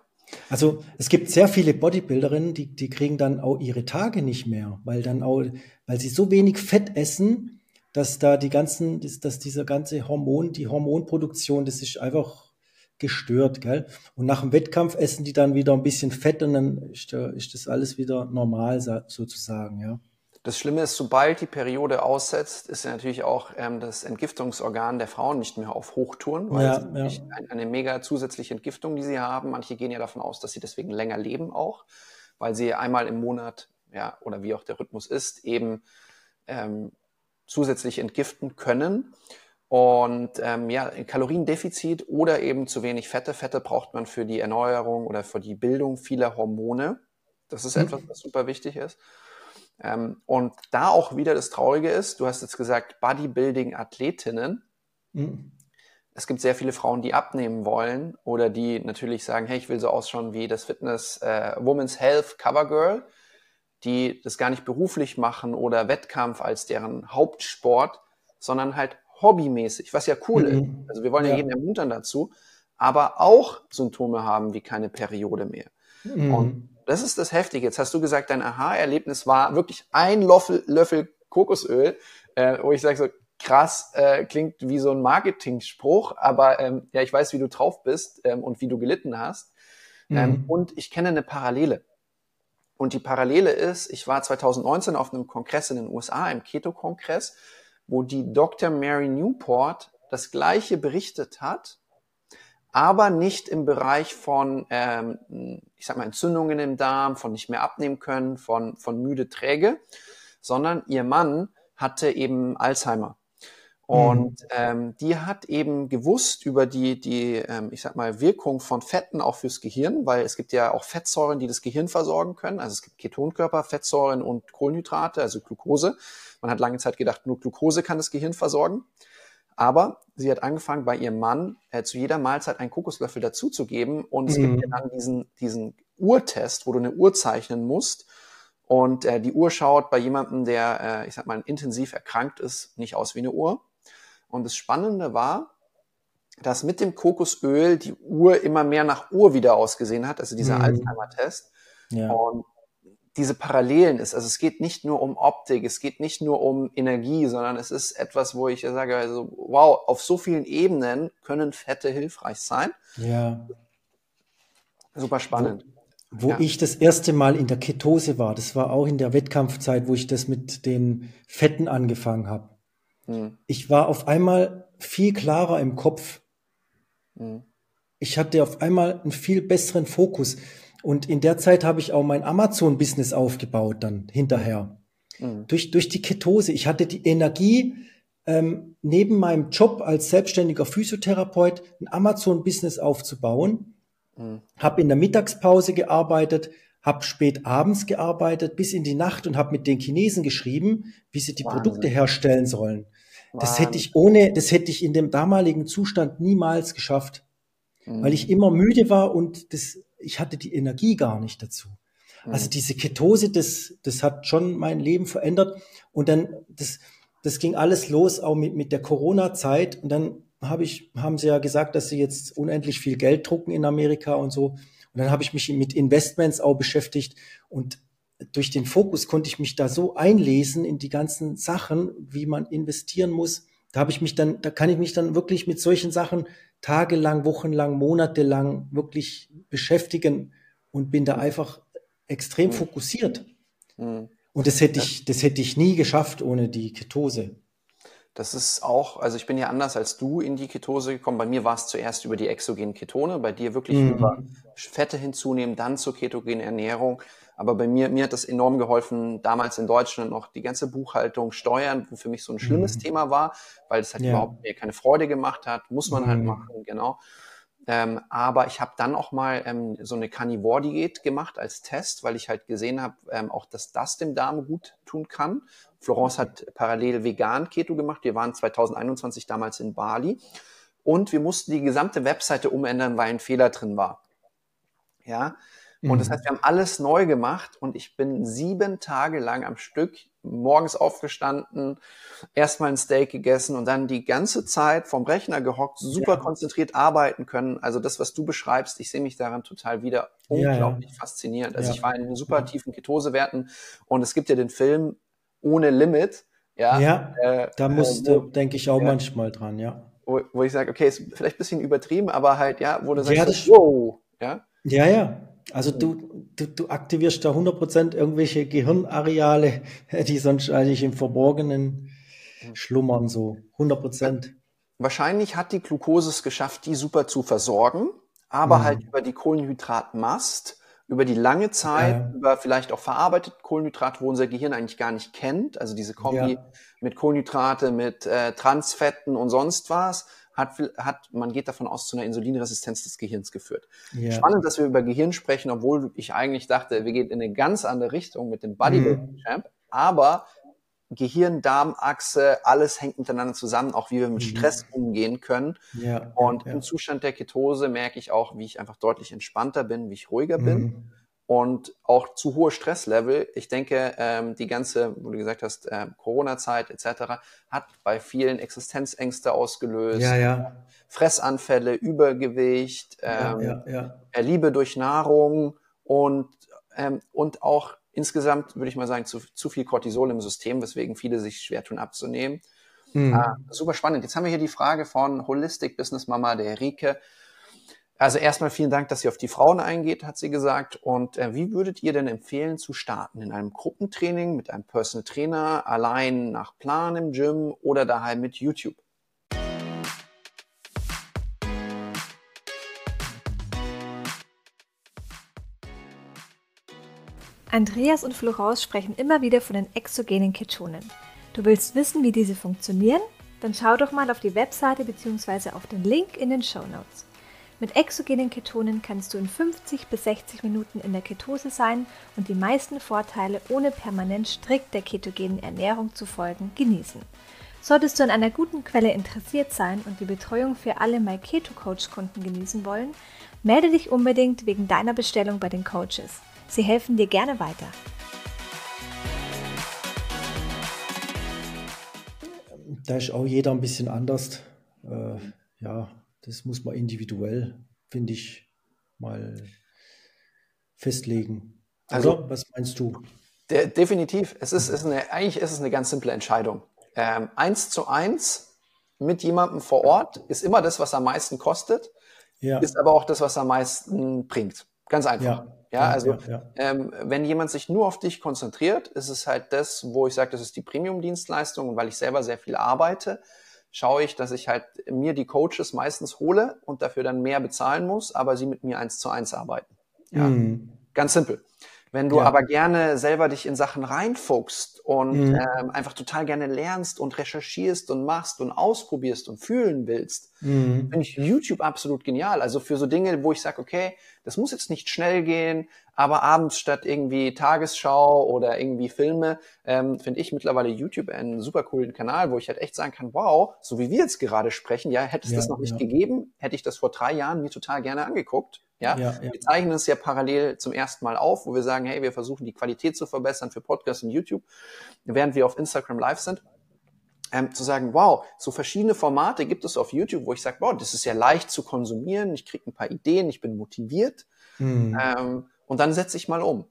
Also es gibt sehr viele Bodybuilderinnen, die, die kriegen dann auch ihre Tage nicht mehr, weil dann auch, weil sie so wenig Fett essen, dass da die ganzen, dass, dass dieser ganze Hormon, die Hormonproduktion, das ist einfach gestört, gell? Und nach dem Wettkampf essen die dann wieder ein bisschen Fett und dann ist, ist das alles wieder normal sozusagen, ja. Das Schlimme ist, sobald die Periode aussetzt, ist ja natürlich auch ähm, das Entgiftungsorgan der Frauen nicht mehr auf Hochtouren, weil ja, ja. Eine, eine mega zusätzliche Entgiftung, die sie haben. Manche gehen ja davon aus, dass sie deswegen länger leben auch, weil sie einmal im Monat, ja, oder wie auch der Rhythmus ist, eben ähm, zusätzlich entgiften können. Und ähm, ja, Kaloriendefizit oder eben zu wenig Fette. Fette braucht man für die Erneuerung oder für die Bildung vieler Hormone. Das ist mhm. etwas, was super wichtig ist. Ähm, und da auch wieder das Traurige ist, du hast jetzt gesagt, Bodybuilding-Athletinnen. Mhm. Es gibt sehr viele Frauen, die abnehmen wollen oder die natürlich sagen, hey, ich will so ausschauen wie das Fitness äh, Women's Health Cover Girl, die das gar nicht beruflich machen oder Wettkampf als deren Hauptsport, sondern halt hobbymäßig, was ja cool mhm. ist. Also wir wollen ja. ja jeden ermuntern dazu, aber auch Symptome haben wie keine Periode mehr. Mhm. Und das ist das Heftige. Jetzt hast du gesagt, dein Aha-Erlebnis war wirklich ein Löffel, Löffel Kokosöl, äh, wo ich sage so, krass, äh, klingt wie so ein Marketing-Spruch, aber ähm, ja, ich weiß, wie du drauf bist ähm, und wie du gelitten hast. Ähm, mhm. und ich kenne eine Parallele. Und die Parallele ist, ich war 2019 auf einem Kongress in den USA, einem Keto-Kongress, wo die Dr. Mary Newport das Gleiche berichtet hat, aber nicht im Bereich von, ähm, ich sag mal, Entzündungen im Darm, von nicht mehr abnehmen können, von, von müde Träge, sondern ihr Mann hatte eben Alzheimer. Und mhm. ähm, die hat eben gewusst über die, die ähm, ich sag mal, Wirkung von Fetten auch fürs Gehirn, weil es gibt ja auch Fettsäuren, die das Gehirn versorgen können. Also es gibt Ketonkörper, Fettsäuren und Kohlenhydrate, also Glucose. Man hat lange Zeit gedacht, nur Glucose kann das Gehirn versorgen. Aber sie hat angefangen, bei ihrem Mann äh, zu jeder Mahlzeit einen Kokoslöffel dazuzugeben. Und es mhm. gibt ja dann diesen, diesen Uhrtest, wo du eine Uhr zeichnen musst. Und äh, die Uhr schaut bei jemandem, der, äh, ich sag mal, intensiv erkrankt ist, nicht aus wie eine Uhr. Und das Spannende war, dass mit dem Kokosöl die Uhr immer mehr nach Uhr wieder ausgesehen hat, also dieser mhm. Alzheimer-Test. Ja. Und diese Parallelen ist. Also es geht nicht nur um Optik, es geht nicht nur um Energie, sondern es ist etwas, wo ich sage, also, wow, auf so vielen Ebenen können Fette hilfreich sein. Ja. Super spannend. Wo, wo ja. ich das erste Mal in der Ketose war, das war auch in der Wettkampfzeit, wo ich das mit den Fetten angefangen habe. Hm. Ich war auf einmal viel klarer im Kopf. Hm. Ich hatte auf einmal einen viel besseren Fokus. Und in der Zeit habe ich auch mein Amazon-Business aufgebaut dann hinterher. Mhm. Durch, durch die Ketose. Ich hatte die Energie, ähm, neben meinem Job als selbstständiger Physiotherapeut ein Amazon-Business aufzubauen. Mhm. Habe in der Mittagspause gearbeitet, habe spät abends gearbeitet, bis in die Nacht und habe mit den Chinesen geschrieben, wie sie die Wahnsinn. Produkte herstellen sollen. Wahnsinn. Das hätte ich ohne, das hätte ich in dem damaligen Zustand niemals geschafft, mhm. weil ich immer müde war und das ich hatte die Energie gar nicht dazu. Mhm. Also diese Ketose, das, das hat schon mein Leben verändert. Und dann, das, das ging alles los, auch mit, mit der Corona-Zeit. Und dann habe ich, haben sie ja gesagt, dass sie jetzt unendlich viel Geld drucken in Amerika und so. Und dann habe ich mich mit Investments auch beschäftigt. Und durch den Fokus konnte ich mich da so einlesen in die ganzen Sachen, wie man investieren muss. Da habe ich mich dann, da kann ich mich dann wirklich mit solchen Sachen tagelang, wochenlang, monatelang wirklich beschäftigen und bin da einfach extrem mhm. fokussiert. Mhm. Und das hätte ich, das hätte ich nie geschafft ohne die Ketose. Das ist auch, also ich bin ja anders als du in die Ketose gekommen. Bei mir war es zuerst über die exogenen Ketone, bei dir wirklich mhm. über Fette hinzunehmen, dann zur ketogenen Ernährung. Aber bei mir, mir hat das enorm geholfen, damals in Deutschland noch die ganze Buchhaltung, Steuern, wo für mich so ein schlimmes mhm. Thema war, weil es halt ja. überhaupt mir keine Freude gemacht hat, muss man halt mhm. halt machen, genau. Ähm, aber ich habe dann auch mal ähm, so eine Carnivore-Diät gemacht als Test, weil ich halt gesehen habe, ähm, auch dass das dem Darm gut tun kann. Florence hat parallel vegan Keto gemacht. Wir waren 2021 damals in Bali und wir mussten die gesamte Webseite umändern, weil ein Fehler drin war. Ja, und das mhm. heißt, wir haben alles neu gemacht und ich bin sieben Tage lang am Stück morgens aufgestanden, erstmal ein Steak gegessen und dann die ganze Zeit vom Rechner gehockt, super ja. konzentriert arbeiten können. Also das, was du beschreibst, ich sehe mich daran total wieder unglaublich ja, ja. faszinierend. Also ich war in super tiefen Ketosewerten und es gibt ja den Film Ohne Limit. Ja, ja äh, da musste, äh, denke ich auch manchmal dran, ja. Wo, wo ich sage, okay, ist vielleicht ein bisschen übertrieben, aber halt, ja, wo du sagst, so, wow, ja. Ja, ja, also du, du, du aktivierst da 100% irgendwelche Gehirnareale, die sonst eigentlich im Verborgenen schlummern, so 100%. Wahrscheinlich hat die Glucose es geschafft, die super zu versorgen, aber mhm. halt über die Kohlenhydratmast, über die lange Zeit, ja. über vielleicht auch verarbeitete Kohlenhydrate, wo unser Gehirn eigentlich gar nicht kennt, also diese Kombi ja. mit Kohlenhydrate, mit äh, Transfetten und sonst was, hat, hat, man geht davon aus, zu einer Insulinresistenz des Gehirns geführt. Ja. Spannend, dass wir über Gehirn sprechen, obwohl ich eigentlich dachte, wir gehen in eine ganz andere Richtung mit dem Bodybuilding-Champ. Mhm. aber Gehirn-Darm-Achse, alles hängt miteinander zusammen, auch wie wir mit mhm. Stress umgehen können. Ja, und ja. im Zustand der Ketose merke ich auch, wie ich einfach deutlich entspannter bin, wie ich ruhiger mhm. bin und auch zu hohe Stresslevel. Ich denke, ähm, die ganze, wo du gesagt hast, äh, Corona-Zeit etc. hat bei vielen Existenzängste ausgelöst. Ja, ja. Fressanfälle, Übergewicht, ähm, ja, ja, ja. Liebe durch Nahrung und, ähm, und auch insgesamt, würde ich mal sagen, zu, zu viel Cortisol im System, weswegen viele sich schwer tun abzunehmen. Mhm. Äh, super spannend. Jetzt haben wir hier die Frage von Holistic Business Mama, der Rike. Also erstmal vielen Dank, dass sie auf die Frauen eingeht, hat sie gesagt. Und äh, wie würdet ihr denn empfehlen zu starten? In einem Gruppentraining mit einem Personal Trainer, allein nach Plan im Gym oder daheim mit YouTube? Andreas und Florence sprechen immer wieder von den exogenen Ketonen. Du willst wissen, wie diese funktionieren? Dann schau doch mal auf die Webseite bzw. auf den Link in den Show Notes. Mit exogenen Ketonen kannst du in 50 bis 60 Minuten in der Ketose sein und die meisten Vorteile ohne permanent strikt der ketogenen Ernährung zu folgen genießen. Solltest du an einer guten Quelle interessiert sein und die Betreuung für alle My Keto Coach Kunden genießen wollen, melde dich unbedingt wegen deiner Bestellung bei den Coaches. Sie helfen dir gerne weiter. Da ist auch jeder ein bisschen anders. Äh, ja, das muss man individuell, finde ich, mal festlegen. Also, also was meinst du? De definitiv. Es ist, ist eine, eigentlich ist es eine ganz simple Entscheidung. Ähm, eins zu eins mit jemandem vor Ort ist immer das, was am meisten kostet, ja. ist aber auch das, was am meisten bringt. Ganz einfach. Ja, ja also ja, ähm, wenn jemand sich nur auf dich konzentriert, ist es halt das, wo ich sage, das ist die Premium-Dienstleistung weil ich selber sehr viel arbeite, schaue ich, dass ich halt mir die Coaches meistens hole und dafür dann mehr bezahlen muss, aber sie mit mir eins zu eins arbeiten. Ja, mhm. ganz simpel. Wenn du ja. aber gerne selber dich in Sachen reinfuchst und mhm. ähm, einfach total gerne lernst und recherchierst und machst und ausprobierst und fühlen willst, mhm. finde ich YouTube absolut genial. Also für so Dinge, wo ich sage, okay, das muss jetzt nicht schnell gehen, aber abends statt irgendwie Tagesschau oder irgendwie Filme, ähm, finde ich mittlerweile YouTube einen super coolen Kanal, wo ich halt echt sagen kann, wow, so wie wir jetzt gerade sprechen, ja, hätte es ja, das noch nicht ja. gegeben, hätte ich das vor drei Jahren mir total gerne angeguckt. Ja? ja, ja. wir zeichnen es ja parallel zum ersten Mal auf, wo wir sagen, hey, wir versuchen die Qualität zu verbessern für Podcasts und YouTube, während wir auf Instagram live sind. Ähm, zu sagen, wow, so verschiedene Formate gibt es auf YouTube, wo ich sage, wow, das ist ja leicht zu konsumieren, ich kriege ein paar Ideen, ich bin motiviert mhm. ähm, und dann setze ich mal um.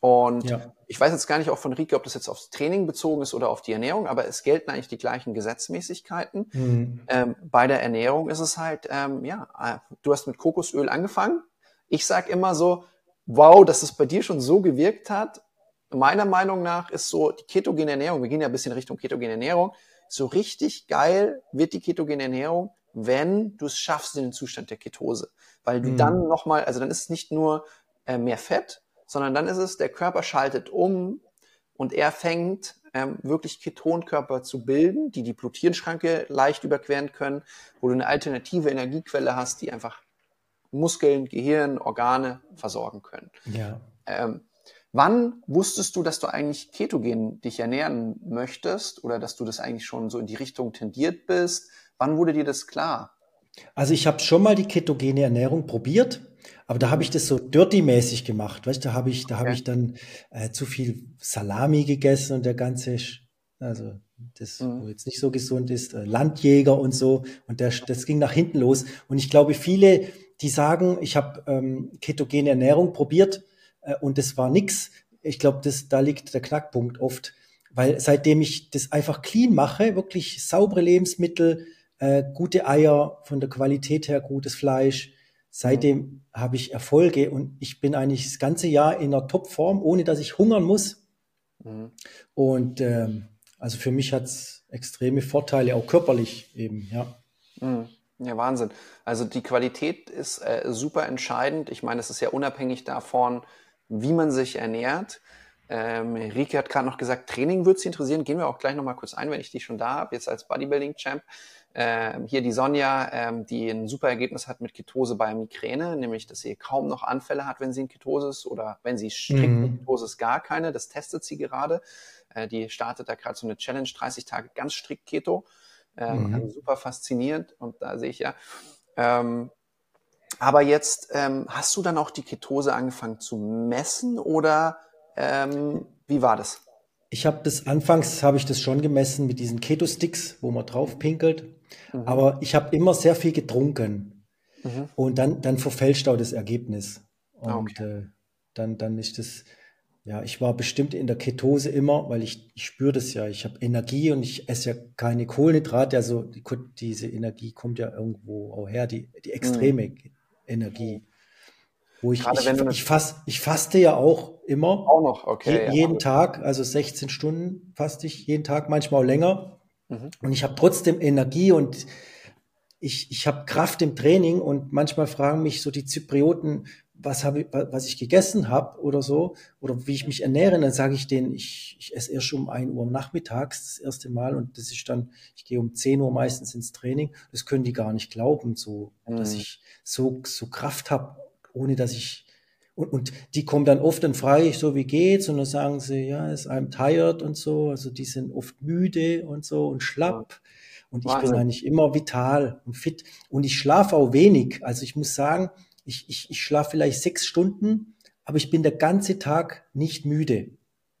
Und ja. ich weiß jetzt gar nicht auch von Rike, ob das jetzt aufs Training bezogen ist oder auf die Ernährung, aber es gelten eigentlich die gleichen Gesetzmäßigkeiten. Mhm. Ähm, bei der Ernährung ist es halt, ähm, ja, äh, du hast mit Kokosöl angefangen. Ich sag immer so, wow, dass es bei dir schon so gewirkt hat. Meiner Meinung nach ist so die ketogene Ernährung, wir gehen ja ein bisschen Richtung ketogene Ernährung, so richtig geil wird die ketogene Ernährung, wenn du es schaffst in den Zustand der Ketose. Weil du mhm. dann nochmal, also dann ist es nicht nur äh, mehr Fett, sondern dann ist es, der Körper schaltet um und er fängt ähm, wirklich Ketonkörper zu bilden, die die Blutierschranke leicht überqueren können, wo du eine alternative Energiequelle hast, die einfach Muskeln, Gehirn, Organe versorgen können. Ja. Ähm, wann wusstest du, dass du eigentlich ketogen dich ernähren möchtest oder dass du das eigentlich schon so in die Richtung tendiert bist? Wann wurde dir das klar? Also ich habe schon mal die ketogene Ernährung probiert aber da habe ich das so dirty-mäßig gemacht, weißt da habe ich, da habe ich dann äh, zu viel Salami gegessen und der ganze, also das, mhm. wo jetzt nicht so gesund ist, äh, Landjäger und so. Und der, das ging nach hinten los. Und ich glaube, viele, die sagen, ich habe ähm, ketogene Ernährung probiert und das war nix. Ich glaube, das, da liegt der Knackpunkt oft. Weil seitdem ich das einfach clean mache, wirklich saubere Lebensmittel, äh, gute Eier, von der Qualität her gutes Fleisch, Seitdem mhm. habe ich Erfolge und ich bin eigentlich das ganze Jahr in einer Topform, ohne dass ich hungern muss. Mhm. Und ähm, also für mich hat es extreme Vorteile, auch körperlich eben, ja. Mhm. Ja, Wahnsinn. Also die Qualität ist äh, super entscheidend. Ich meine, es ist ja unabhängig davon, wie man sich ernährt. Ähm, Rike hat gerade noch gesagt, Training würde sie interessieren. Gehen wir auch gleich nochmal kurz ein, wenn ich die schon da habe, jetzt als Bodybuilding-Champ. Ähm, hier die Sonja, ähm, die ein super Ergebnis hat mit Ketose bei Migräne, nämlich dass sie kaum noch Anfälle hat, wenn sie in Ketose ist oder wenn sie strikt mhm. in Ketose ist, gar keine. Das testet sie gerade. Äh, die startet da gerade so eine Challenge, 30 Tage ganz strikt Keto. Ähm, mhm. also super faszinierend und da sehe ich ja. Ähm, aber jetzt ähm, hast du dann auch die Ketose angefangen zu messen oder ähm, wie war das? Ich habe das anfangs habe ich das schon gemessen mit diesen Keto Sticks, wo man drauf pinkelt. Mhm. Aber ich habe immer sehr viel getrunken mhm. und dann dann verfälscht auch das Ergebnis und okay. äh, dann dann ist das ja, ich war bestimmt in der Ketose immer, weil ich, ich spüre das ja. Ich habe Energie und ich esse ja keine Kohlenhydrate. Also die, diese Energie kommt ja irgendwo auch her, die, die extreme mhm. Energie. Wo ich, Gerade ich, ich, fast, ich faste ja auch immer. Auch noch, okay. Je, ja. Jeden Tag, also 16 Stunden faste ich jeden Tag, manchmal auch länger. Mhm. Und ich habe trotzdem Energie und ich, ich habe Kraft im Training und manchmal fragen mich so die Zyprioten, was habe ich, was ich gegessen habe oder so, oder wie ich mich ernähre, dann sage ich denen, ich, ich esse erst um ein Uhr nachmittags das erste Mal und das ist dann, ich gehe um 10 Uhr meistens ins Training. Das können die gar nicht glauben, so, mhm. dass ich so, so Kraft habe, ohne dass ich und, und die kommen dann oft dann frage ich so, wie geht's? Und dann sagen sie, ja, ist I'm tired und so. Also die sind oft müde und so und schlapp. Und ich Wahnsinn. bin eigentlich immer vital und fit. Und ich schlafe auch wenig. Also ich muss sagen, ich, ich, ich schlafe vielleicht sechs Stunden, aber ich bin der ganze Tag nicht müde.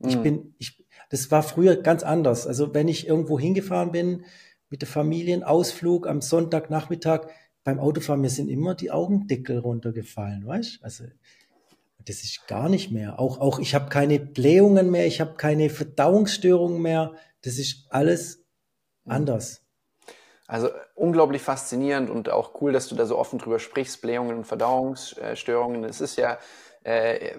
Mhm. Ich bin, ich, das war früher ganz anders. Also wenn ich irgendwo hingefahren bin mit der Familienausflug am Sonntagnachmittag, beim Autofahren, mir sind immer die Augendeckel runtergefallen, weißt? Also das ist gar nicht mehr. Auch, auch ich habe keine Blähungen mehr, ich habe keine Verdauungsstörungen mehr. Das ist alles mhm. anders. Also unglaublich faszinierend und auch cool, dass du da so offen drüber sprichst, Blähungen und Verdauungsstörungen. Es ist ja, äh,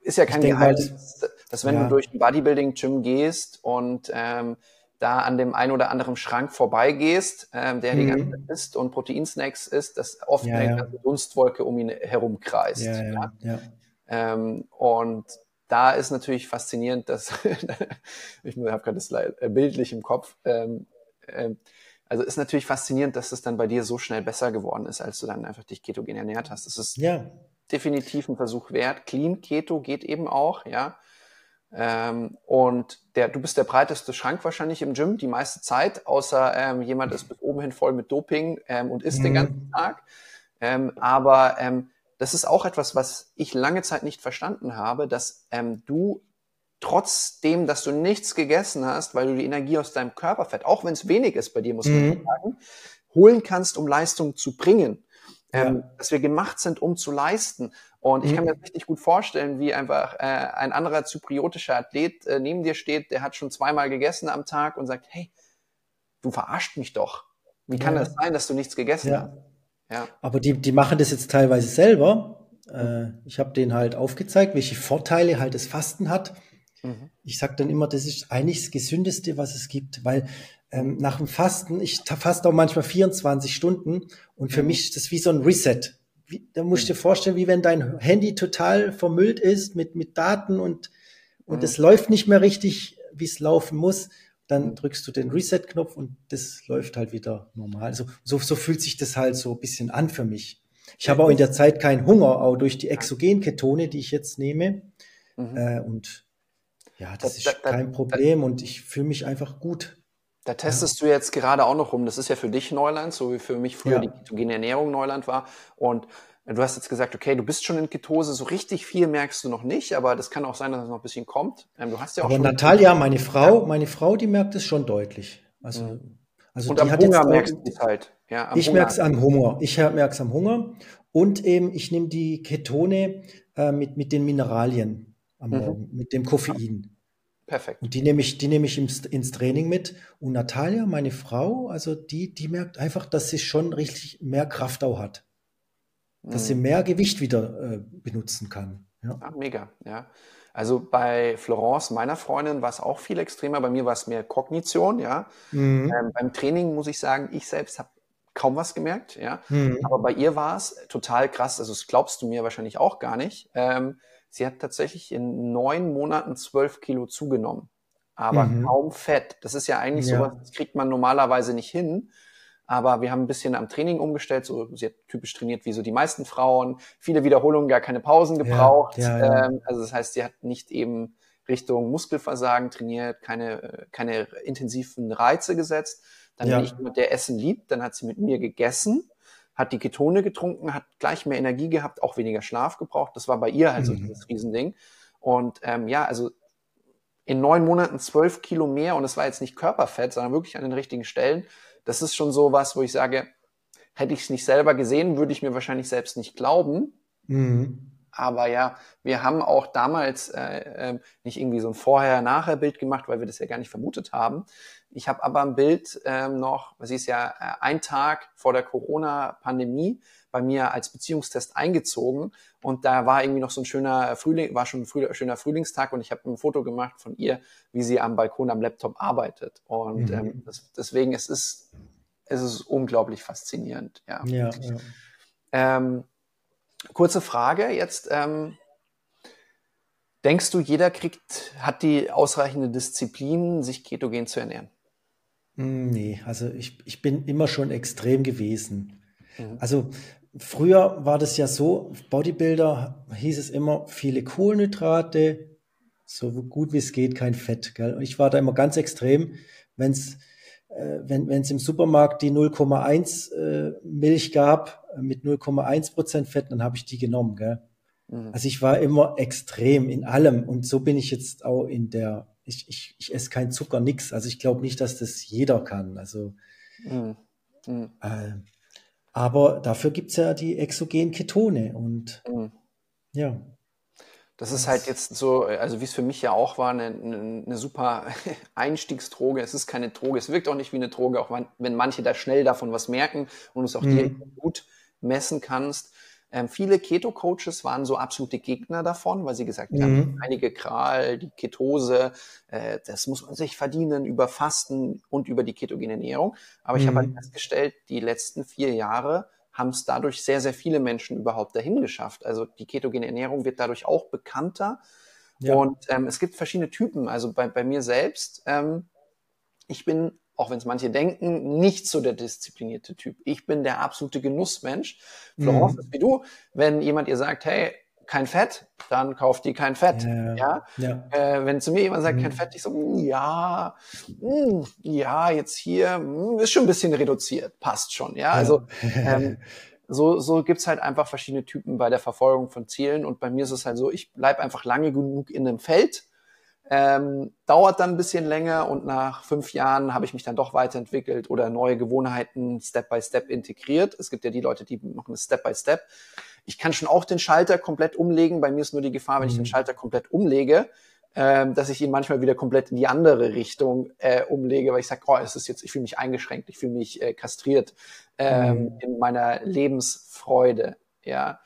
ist ja kein Geheimnis, dass wenn ja. du durch ein Bodybuilding-Gym gehst und ähm, da an dem einen oder anderen Schrank vorbeigehst, ähm, der mhm. die ganze Zeit isst und Proteinsnacks isst, dass oft ja, eine ganze Dunstwolke um ihn herum kreist. Ja, ja, ähm, und da ist natürlich faszinierend, dass ich habe gerade das äh, bildlich im Kopf. Ähm, äh, also ist natürlich faszinierend, dass es dann bei dir so schnell besser geworden ist, als du dann einfach dich ketogen ernährt hast. Das ist ja. definitiv ein Versuch wert. Clean Keto geht eben auch, ja. Ähm, und der, du bist der breiteste Schrank wahrscheinlich im Gym die meiste Zeit, außer ähm, jemand ist bis oben hin voll mit Doping ähm, und isst mhm. den ganzen Tag. Ähm, aber ähm, das ist auch etwas, was ich lange Zeit nicht verstanden habe, dass ähm, du trotzdem, dass du nichts gegessen hast, weil du die Energie aus deinem Körperfett, auch wenn es wenig ist bei dir, muss man mhm. sagen, holen kannst, um Leistung zu bringen. Ja. Ähm, dass wir gemacht sind, um zu leisten. Und ich mhm. kann mir richtig gut vorstellen, wie einfach äh, ein anderer zypriotischer Athlet äh, neben dir steht, der hat schon zweimal gegessen am Tag und sagt, hey, du verarscht mich doch. Wie kann ja. das sein, dass du nichts gegessen ja. hast? Ja. Aber die, die machen das jetzt teilweise selber. Äh, ich habe denen halt aufgezeigt, welche Vorteile halt das Fasten hat. Mhm. Ich sage dann immer, das ist eigentlich das Gesündeste, was es gibt, weil ähm, nach dem Fasten, ich faste auch manchmal 24 Stunden und für mhm. mich ist das wie so ein Reset. Wie, da musst du dir mhm. vorstellen, wie wenn dein Handy total vermüllt ist mit, mit Daten und, und es läuft nicht mehr richtig, wie es laufen muss. Dann drückst du den Reset-Knopf und das läuft halt wieder normal. So, so, so fühlt sich das halt so ein bisschen an für mich. Ich habe auch in der Zeit keinen Hunger, auch durch die Exogenketone, die ich jetzt nehme. Mhm. Äh, und ja, das da, ist da, kein Problem da, und ich fühle mich einfach gut. Da testest ja. du jetzt gerade auch noch rum. Das ist ja für dich Neuland, so wie für mich früher ja. die ketogene Ernährung Neuland war. Und du hast jetzt gesagt, okay, du bist schon in Ketose, so richtig viel merkst du noch nicht, aber das kann auch sein, dass es noch ein bisschen kommt. Ähm, du hast ja auch aber schon Natalia, meine Frau, meine Frau, die merkt es schon deutlich. Also, mhm. also und die am hat Hunger jetzt merkst du es halt. Ja, ich merke es am Hunger. Ich merke es am Hunger. Und eben, ich nehme die Ketone äh, mit, mit den Mineralien am mhm. Morgen mit dem Koffein. Perfekt. Und die nehme ich, die nehme ich ins, Training mit. Und Natalia, meine Frau, also die, die merkt einfach, dass sie schon richtig mehr Kraft auch hat. Dass mhm. sie mehr Gewicht wieder äh, benutzen kann. Ja. Ah, mega, ja. Also bei Florence, meiner Freundin, war es auch viel extremer. Bei mir war es mehr Kognition, ja. Mhm. Ähm, beim Training muss ich sagen, ich selbst habe kaum was gemerkt, ja. Mhm. Aber bei ihr war es total krass. Also das glaubst du mir wahrscheinlich auch gar nicht. Ähm, Sie hat tatsächlich in neun Monaten zwölf Kilo zugenommen, aber mhm. kaum Fett. Das ist ja eigentlich ja. sowas, das kriegt man normalerweise nicht hin. Aber wir haben ein bisschen am Training umgestellt. So, sie hat typisch trainiert wie so die meisten Frauen. Viele Wiederholungen, gar keine Pausen gebraucht. Ja, ja, ähm, also das heißt, sie hat nicht eben Richtung Muskelversagen trainiert, keine, keine intensiven Reize gesetzt. Dann bin ich jemand, der Essen liebt. Dann hat sie mit mir gegessen, hat die Ketone getrunken, hat gleich mehr Energie gehabt, auch weniger Schlaf gebraucht. Das war bei ihr halt mhm. so dieses Riesending. Und ähm, ja, also in neun Monaten zwölf Kilo mehr und es war jetzt nicht Körperfett, sondern wirklich an den richtigen Stellen. Das ist schon so was, wo ich sage, hätte ich es nicht selber gesehen, würde ich mir wahrscheinlich selbst nicht glauben. Mhm. Aber ja, wir haben auch damals äh, äh, nicht irgendwie so ein Vorher-Nachher-Bild gemacht, weil wir das ja gar nicht vermutet haben. Ich habe aber ein Bild ähm, noch, was ist ja äh, ein Tag vor der Corona-Pandemie bei mir als Beziehungstest eingezogen und da war irgendwie noch so ein schöner Frühling, war schon ein früh, schöner Frühlingstag und ich habe ein Foto gemacht von ihr, wie sie am Balkon am Laptop arbeitet und mhm. ähm, das, deswegen es ist es ist unglaublich faszinierend. Ja. ja, ja. Ähm, kurze Frage jetzt. Ähm, denkst du, jeder kriegt, hat die ausreichende Disziplin, sich ketogen zu ernähren? Hm, nee, also ich, ich bin immer schon extrem gewesen. Mhm. Also früher war das ja so, Bodybuilder hieß es immer, viele Kohlenhydrate, so gut wie es geht, kein Fett. Gell? Und ich war da immer ganz extrem, wenn es äh, wenn es im Supermarkt die 0,1 äh, Milch gab äh, mit 0,1 Prozent Fett, dann habe ich die genommen. Gell? Mhm. Also ich war immer extrem in allem und so bin ich jetzt auch in der, ich, ich, ich esse kein Zucker, nix. Also ich glaube nicht, dass das jeder kann. Also mhm. Mhm. Äh, aber dafür gibt's ja die exogenen Ketone und mhm. ja. Das ist halt jetzt so, also wie es für mich ja auch war, eine, eine, eine super Einstiegsdroge. Es ist keine Droge, es wirkt auch nicht wie eine Droge, auch wenn manche da schnell davon was merken und es auch mhm. dir gut messen kannst. Ähm, viele Keto-Coaches waren so absolute Gegner davon, weil sie gesagt mhm. haben, einige Kral, die Ketose, äh, das muss man sich verdienen über Fasten und über die ketogene Ernährung. Aber mhm. ich habe halt festgestellt, die letzten vier Jahre haben es dadurch sehr, sehr viele Menschen überhaupt dahin geschafft. Also die ketogene Ernährung wird dadurch auch bekannter. Ja. Und ähm, es gibt verschiedene Typen. Also bei, bei mir selbst, ähm, ich bin, auch wenn es manche denken, nicht so der disziplinierte Typ. Ich bin der absolute Genussmensch. Florence, mhm. wie du, wenn jemand ihr sagt, hey, kein Fett, dann kauft die kein Fett. Ja, ja? ja. Äh, wenn zu mir jemand sagt, mhm. kein Fett, ich so, hm, ja, mh, hm, ja, jetzt hier mh, hm, ist schon ein bisschen reduziert, passt schon. Ja, also ähm, so, so gibt's halt einfach verschiedene Typen bei der Verfolgung von Zielen. Und bei mir ist es halt so, ich bleib einfach lange genug in einem Feld. Ähm, dauert dann ein bisschen länger und nach fünf Jahren habe ich mich dann doch weiterentwickelt oder neue Gewohnheiten Step by Step integriert. Es gibt ja die Leute, die machen es Step by Step. Ich kann schon auch den Schalter komplett umlegen. Bei mir ist nur die Gefahr, wenn ich den mhm. Schalter komplett umlege, ähm, dass ich ihn manchmal wieder komplett in die andere Richtung äh, umlege, weil ich sage, oh, es ist jetzt, ich fühle mich eingeschränkt, ich fühle mich äh, kastriert ähm, mhm. in meiner Lebensfreude. Ja,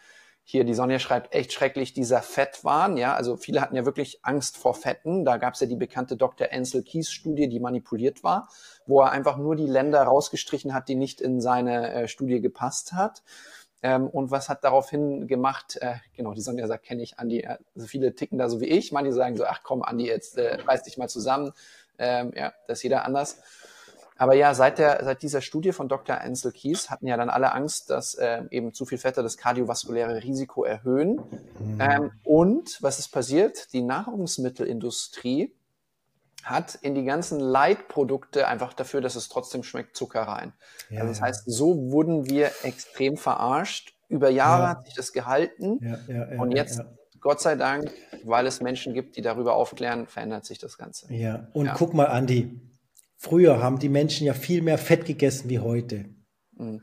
hier die Sonja schreibt echt schrecklich dieser Fettwahn. Ja, also viele hatten ja wirklich Angst vor Fetten. Da gab es ja die bekannte Dr. Ansel Keys Studie, die manipuliert war, wo er einfach nur die Länder rausgestrichen hat, die nicht in seine äh, Studie gepasst hat. Ähm, und was hat daraufhin gemacht? Äh, genau, die Sonja sagt, kenne ich, Andi. Also viele ticken da so wie ich. Manche sagen so, ach komm, Andi, jetzt äh, reiß dich mal zusammen. Ähm, ja, das ist jeder anders. Aber ja, seit, der, seit dieser Studie von Dr. Ansel Keys hatten ja dann alle Angst, dass äh, eben zu viel Fette das kardiovaskuläre Risiko erhöhen. Mhm. Ähm, und was ist passiert? Die Nahrungsmittelindustrie hat in die ganzen Leitprodukte einfach dafür, dass es trotzdem schmeckt, Zucker rein. Ja, also das heißt, so wurden wir extrem verarscht. Über Jahre ja. hat sich das gehalten. Ja, und jetzt, Gott sei Dank, weil es Menschen gibt, die darüber aufklären, verändert sich das Ganze. Ja, und guck mal, Andi, früher haben die Menschen ja viel mehr Fett gegessen wie heute. Mhm.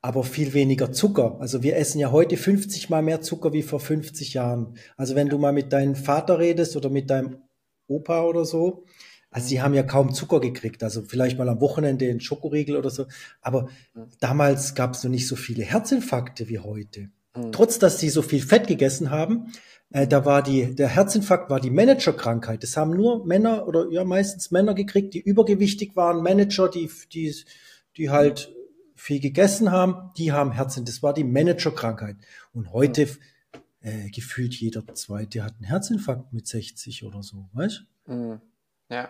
Aber viel weniger Zucker. Also wir essen ja heute 50 mal mehr Zucker wie vor 50 Jahren. Also wenn du mal mit deinem Vater redest oder mit deinem Opa oder so. Also die haben ja kaum Zucker gekriegt, also vielleicht mal am Wochenende einen Schokoriegel oder so. Aber damals gab es noch nicht so viele Herzinfarkte wie heute. Mhm. Trotz, dass sie so viel Fett gegessen haben, äh, da war die, der Herzinfarkt war die Managerkrankheit. Das haben nur Männer oder ja meistens Männer gekriegt, die übergewichtig waren, Manager, die, die, die halt viel gegessen haben, die haben Herzinfarkt. Das war die Managerkrankheit. Und heute mhm äh, gefühlt jeder Zweite hat einen Herzinfarkt mit 60 oder so, weißt du? Mhm. Ja.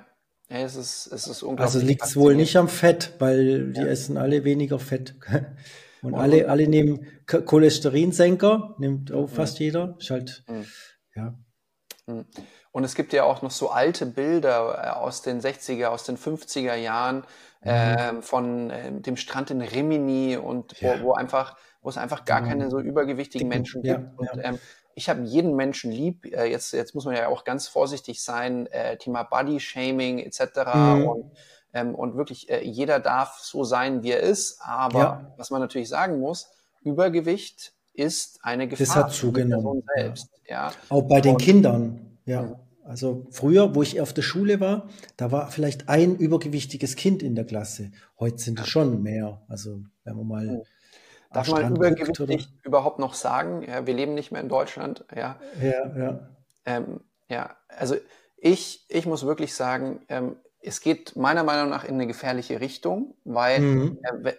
ja. es ist, es ist unglaublich. Also liegt es wohl nicht am Fett, weil die ja. essen alle weniger Fett. Und, Und alle, alle nehmen Cholesterinsenker, nimmt auch mhm. fast jeder. Ist halt, mhm. ja. Hm. Und es gibt ja auch noch so alte Bilder äh, aus den 60er, aus den 50er Jahren mhm. äh, von äh, dem Strand in Rimini und wo, wo, einfach, wo es einfach gar keine so übergewichtigen Menschen gibt. Ja, und ähm, ich habe jeden Menschen lieb. Äh, jetzt, jetzt muss man ja auch ganz vorsichtig sein, äh, Thema Body Shaming etc. Mhm. Und, ähm, und wirklich äh, jeder darf so sein, wie er ist. Aber ja. was man natürlich sagen muss, Übergewicht ist eine Gefahr das hat zugenommen. selbst. Ja. Auch bei den und, Kindern. Ja. Also früher, wo ich auf der Schule war, da war vielleicht ein übergewichtiges Kind in der Klasse. Heute sind es schon mehr. Also wenn man mal mhm. Darf man übergewichtig überhaupt noch sagen? Ja, wir leben nicht mehr in Deutschland. Ja, ja. Ja, ähm, ja. also ich, ich muss wirklich sagen, ähm, es geht meiner Meinung nach in eine gefährliche Richtung, weil mhm. äh,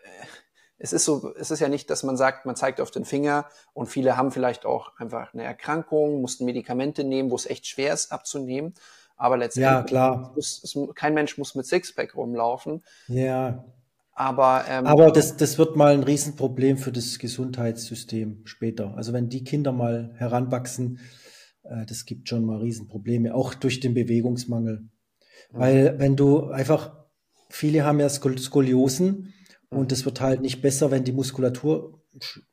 es ist so, es ist ja nicht, dass man sagt, man zeigt auf den Finger und viele haben vielleicht auch einfach eine Erkrankung, mussten Medikamente nehmen, wo es echt schwer ist abzunehmen. Aber letztendlich, ja, klar. Muss, kein Mensch muss mit Sixpack rumlaufen. Ja. Aber, ähm, Aber das, das wird mal ein Riesenproblem für das Gesundheitssystem später. Also wenn die Kinder mal heranwachsen, äh, das gibt schon mal Riesenprobleme, auch durch den Bewegungsmangel. Mhm. Weil wenn du einfach, viele haben ja Skoliosen und mhm. das wird halt nicht besser, wenn die Muskulatur,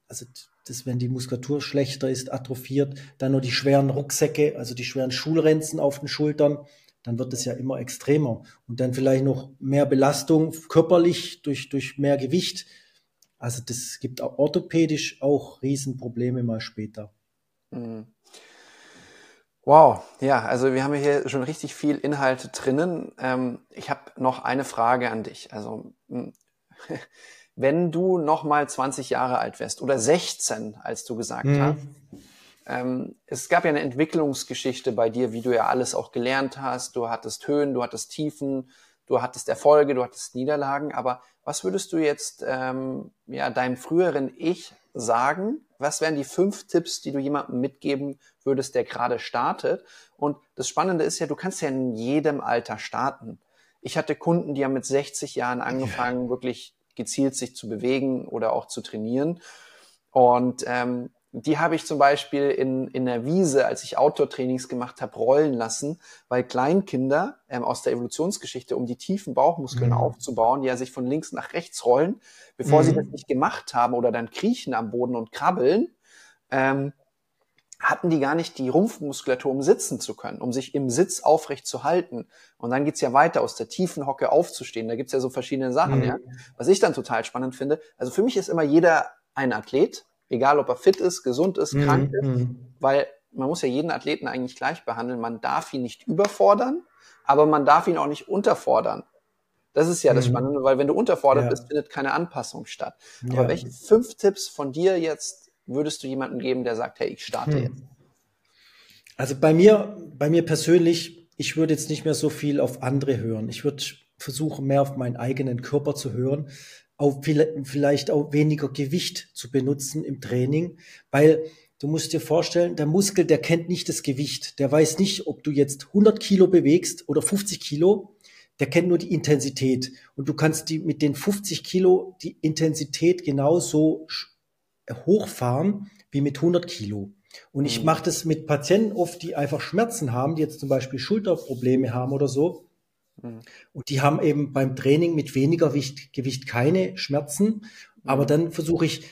also das, wenn die Muskulatur schlechter ist, atrophiert, dann nur die schweren Rucksäcke, also die schweren Schulrenzen auf den Schultern dann wird es ja immer extremer. Und dann vielleicht noch mehr Belastung körperlich durch, durch mehr Gewicht. Also das gibt auch orthopädisch auch Riesenprobleme mal später. Mhm. Wow, ja, also wir haben hier schon richtig viel Inhalt drinnen. Ähm, ich habe noch eine Frage an dich. Also hm, wenn du noch mal 20 Jahre alt wärst oder 16, als du gesagt mhm. hast, ähm, es gab ja eine Entwicklungsgeschichte bei dir, wie du ja alles auch gelernt hast. Du hattest Höhen, du hattest Tiefen, du hattest Erfolge, du hattest Niederlagen. Aber was würdest du jetzt ähm, ja, deinem früheren Ich sagen? Was wären die fünf Tipps, die du jemandem mitgeben würdest, der gerade startet? Und das Spannende ist ja, du kannst ja in jedem Alter starten. Ich hatte Kunden, die haben mit 60 Jahren angefangen, wirklich gezielt sich zu bewegen oder auch zu trainieren. Und ähm, die habe ich zum Beispiel in, in der Wiese, als ich Outdoor-Trainings gemacht habe, rollen lassen, weil Kleinkinder ähm, aus der Evolutionsgeschichte, um die tiefen Bauchmuskeln mhm. aufzubauen, die ja sich von links nach rechts rollen, bevor mhm. sie das nicht gemacht haben oder dann kriechen am Boden und krabbeln, ähm, hatten die gar nicht die Rumpfmuskulatur, um sitzen zu können, um sich im Sitz aufrecht zu halten. Und dann geht's ja weiter, aus der tiefen Hocke aufzustehen. Da gibt's ja so verschiedene Sachen, mhm. ja. Was ich dann total spannend finde, also für mich ist immer jeder ein Athlet, egal ob er fit ist, gesund ist, krank mhm. ist, weil man muss ja jeden Athleten eigentlich gleich behandeln. Man darf ihn nicht überfordern, aber man darf ihn auch nicht unterfordern. Das ist ja das mhm. Spannende, weil wenn du unterfordert ja. bist, findet keine Anpassung statt. Aber ja. welche fünf Tipps von dir jetzt würdest du jemandem geben, der sagt, hey, ich starte hm. jetzt? Also bei mir, bei mir persönlich, ich würde jetzt nicht mehr so viel auf andere hören. Ich würde versuchen, mehr auf meinen eigenen Körper zu hören, auch vielleicht auch weniger Gewicht zu benutzen im Training, weil du musst dir vorstellen, der Muskel, der kennt nicht das Gewicht. Der weiß nicht, ob du jetzt 100 Kilo bewegst oder 50 Kilo. Der kennt nur die Intensität. Und du kannst die mit den 50 Kilo die Intensität genauso hochfahren wie mit 100 Kilo. Und ich mhm. mache das mit Patienten oft, die einfach Schmerzen haben, die jetzt zum Beispiel Schulterprobleme haben oder so. Mhm. Und die haben eben beim Training mit weniger Gewicht, Gewicht keine Schmerzen. Aber mhm. dann versuche ich,